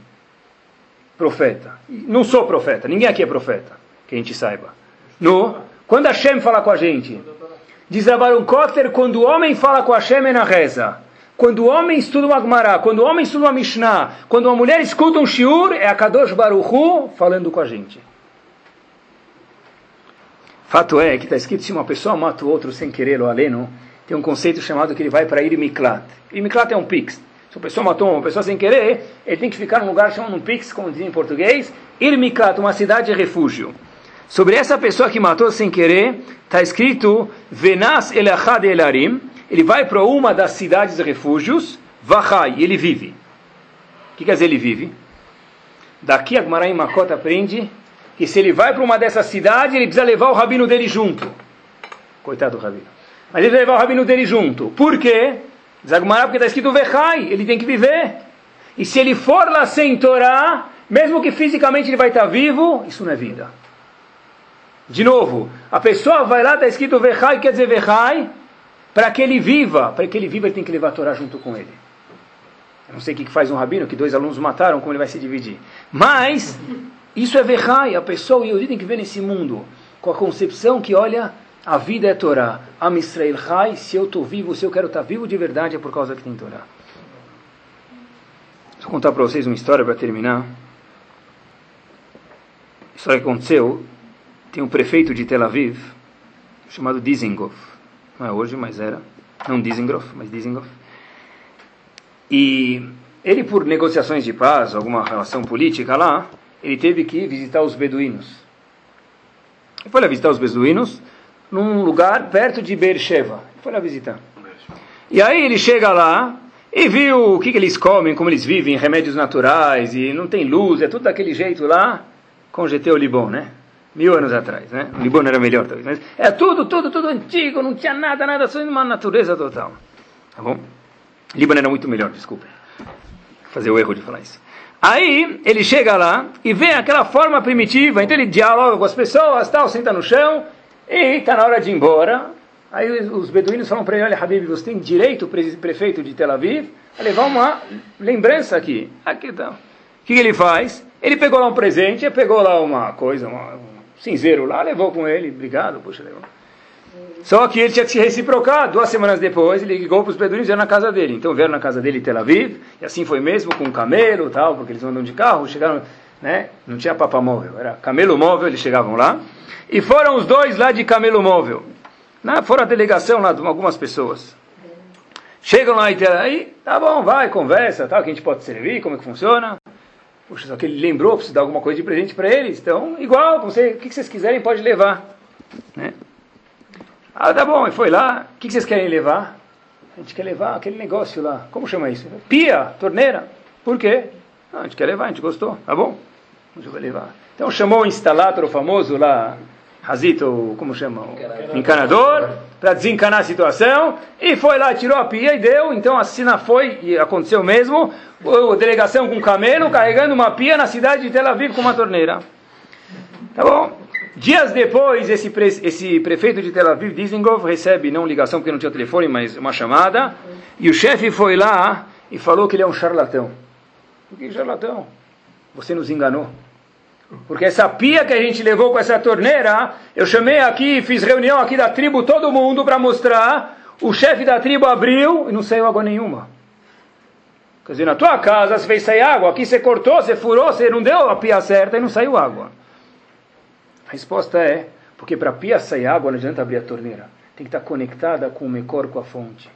Profeta. Não sou profeta, ninguém aqui é profeta, que a gente saiba. No, quando Hashem fala com a gente? Diz Ravaron Kotler, quando o homem fala com Hashem é na reza. Quando o homem estuda uma Gemara, quando o homem estuda uma Mishnah, quando uma mulher escuta um Shiur, é a Kadosh Baruchu falando com a gente. Fato é que está escrito se uma pessoa mata o outro sem querer ou aleno, tem um conceito chamado que ele vai para Irmiklat. Irmiklat é um pix. Se uma pessoa matou uma pessoa sem querer, ele tem que ficar num lugar chamado um pix, como diz em português, Irmiklat, uma cidade de refúgio. Sobre essa pessoa que matou sem querer, está escrito Venas elachad elarim, ele vai para uma das cidades de refúgios, Vachai, ele vive. O que quer dizer ele vive? Daqui a Gmarai Makot aprende que se ele vai para uma dessas cidades, ele precisa levar o rabino dele junto. Coitado do rabino. Mas ele levar o rabino dele junto. Por quê? Zagmará, porque está escrito Vechai, ele tem que viver. E se ele for lá sem Torá, mesmo que fisicamente ele vai estar vivo, isso não é vida. De novo, a pessoa vai lá, está escrito Vechai, quer dizer Vechai, para que ele viva. Para que ele viva, ele tem que levar a Torá junto com ele. Eu não sei o que faz um rabino, que dois alunos mataram, como ele vai se dividir. Mas, isso é verrai, a pessoa, e eu tem que ver nesse mundo, com a concepção que, olha, a vida é Torá. Am Israel Chai, se eu estou vivo, se eu quero estar tá vivo de verdade, é por causa que tem Torá. Vou contar para vocês uma história para terminar. História que aconteceu, tem um prefeito de Tel Aviv, chamado Dizengoff. Não é hoje, mas era. Não Dizengoff, mas Dizengoff. E ele, por negociações de paz, alguma relação política lá, ele teve que visitar os beduínos. Ele foi lá visitar os beduínos num lugar perto de Beersheba. Ele foi lá visitar. E aí ele chega lá e viu o que, que eles comem, como eles vivem, remédios naturais, e não tem luz, é tudo daquele jeito lá, GT Libon, né? Mil anos atrás, né? O Libon era melhor talvez, mas é tudo, tudo, tudo antigo, não tinha nada, nada, só uma natureza total. Tá bom? Líbano era muito melhor, desculpe. Fazer o erro de falar isso. Aí ele chega lá e vê aquela forma primitiva, então ele dialoga com as pessoas, tal, senta no chão e está na hora de ir embora. Aí os beduínos falam para ele: Olha, Habib, você tem direito, prefeito de Tel Aviv, a levar uma lembrança aqui. Aqui tá. O que, ele faz? Ele pegou lá um presente, pegou lá uma coisa, uma, um cinzeiro lá, levou com ele, obrigado, puxa, levou. Só que ele tinha que se reciprocar. Duas semanas depois, ele ligou para os beduínos e vieram na casa dele. Então vieram na casa dele em Tel Aviv, e assim foi mesmo com um camelo tal, porque eles andam de carro, chegaram, né? Não tinha móvel, era camelo móvel, eles chegavam lá. E foram os dois lá de camelo móvel. Na, foram a delegação lá de algumas pessoas. Chegam lá e aí, tá bom, vai, conversa, tal, que a gente pode servir, como é que funciona. Puxa, só que ele lembrou, precisa dar alguma coisa de presente para eles. Então, igual, você, o que vocês quiserem pode levar. Né? Ah, tá bom, e foi lá. O que vocês querem levar? A gente quer levar aquele negócio lá. Como chama isso? Pia, torneira. Por quê? Ah, a gente quer levar, a gente gostou. Tá bom? A levar. Então chamou o instalador, famoso lá, Razito, como chama? O encanador, para desencanar a situação. E foi lá, tirou a pia e deu. Então a cena foi, e aconteceu mesmo. A delegação com camelo carregando uma pia na cidade de Tel Aviv com uma torneira. Tá bom? Dias depois, esse, pre, esse prefeito de Tel Aviv, Dizengoff, recebe, não ligação porque não tinha telefone, mas uma chamada, e o chefe foi lá e falou que ele é um charlatão. Por que charlatão? Você nos enganou. Porque essa pia que a gente levou com essa torneira, eu chamei aqui, fiz reunião aqui da tribo, todo mundo, para mostrar, o chefe da tribo abriu e não saiu água nenhuma. Quer dizer, na tua casa você fez sair água, aqui você cortou, você furou, você não deu a pia certa e não saiu água. A resposta é, porque para a pia sair água não adianta abrir a torneira. Tem que estar conectada com o Mekor, com a fonte.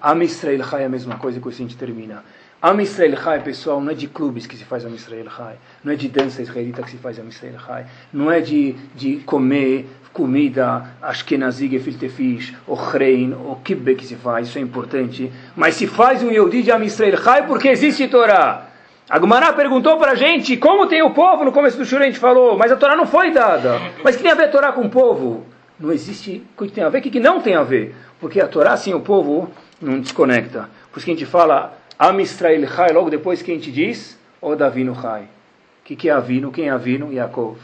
Am Israel Chai é a mesma coisa que a gente termina. Am Israel Chai, pessoal, não é de clubes que se faz Am Israel Chai. Não é de dança israelita que se faz Am Israel Chai. Não é de, de comer comida Ashkenazi, Gefilte Fish, ou Chrein, ou Kibbe que se faz, isso é importante. Mas se faz um Yehudi de Am Israel Chai porque existe Torá. A Gumará perguntou para a gente como tem o povo, no começo do Shura a gente falou, mas a Torá não foi dada. Mas que tem a ver a Torá com o povo? Não existe o que tem a ver, o que não tem a ver? Porque a Torá sem o povo não desconecta. Por isso que a gente fala Am Israel Chai, logo depois que a gente diz O Davino Chai. O que, que é Avino? Quem é Avino? Yaakov.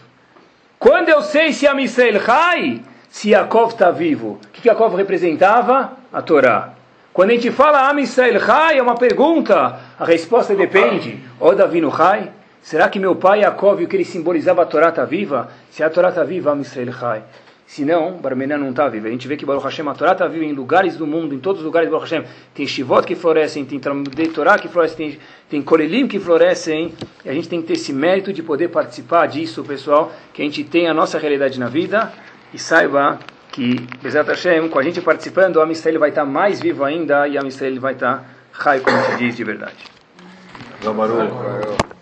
Quando eu sei se Am Israel Chai, se Yaakov está vivo, o que, que Yaakov representava? A Torá. Quando a gente fala Am Israel Chai, é uma pergunta. A resposta depende. O Davino Chai. Será que meu pai Yaakov, o que ele simbolizava a Torá está viva? Se a Torá está viva, Am Israel Chai. Se não, Barmenã não está viva. A gente vê que Baruch Hashem, a Torá está viva em lugares do mundo, em todos os lugares do Baruch Hashem. Tem Shivot que florescem, tem Talmudei Torá que florescem, tem, tem Kolelim que florescem. E a gente tem que ter esse mérito de poder participar disso, pessoal, que a gente tem a nossa realidade na vida e saiba que, Bezat Hashem, com a gente participando, o Amisrael vai estar mais vivo ainda e o Amisrael vai estar Chai, como se diz de verdade. Não.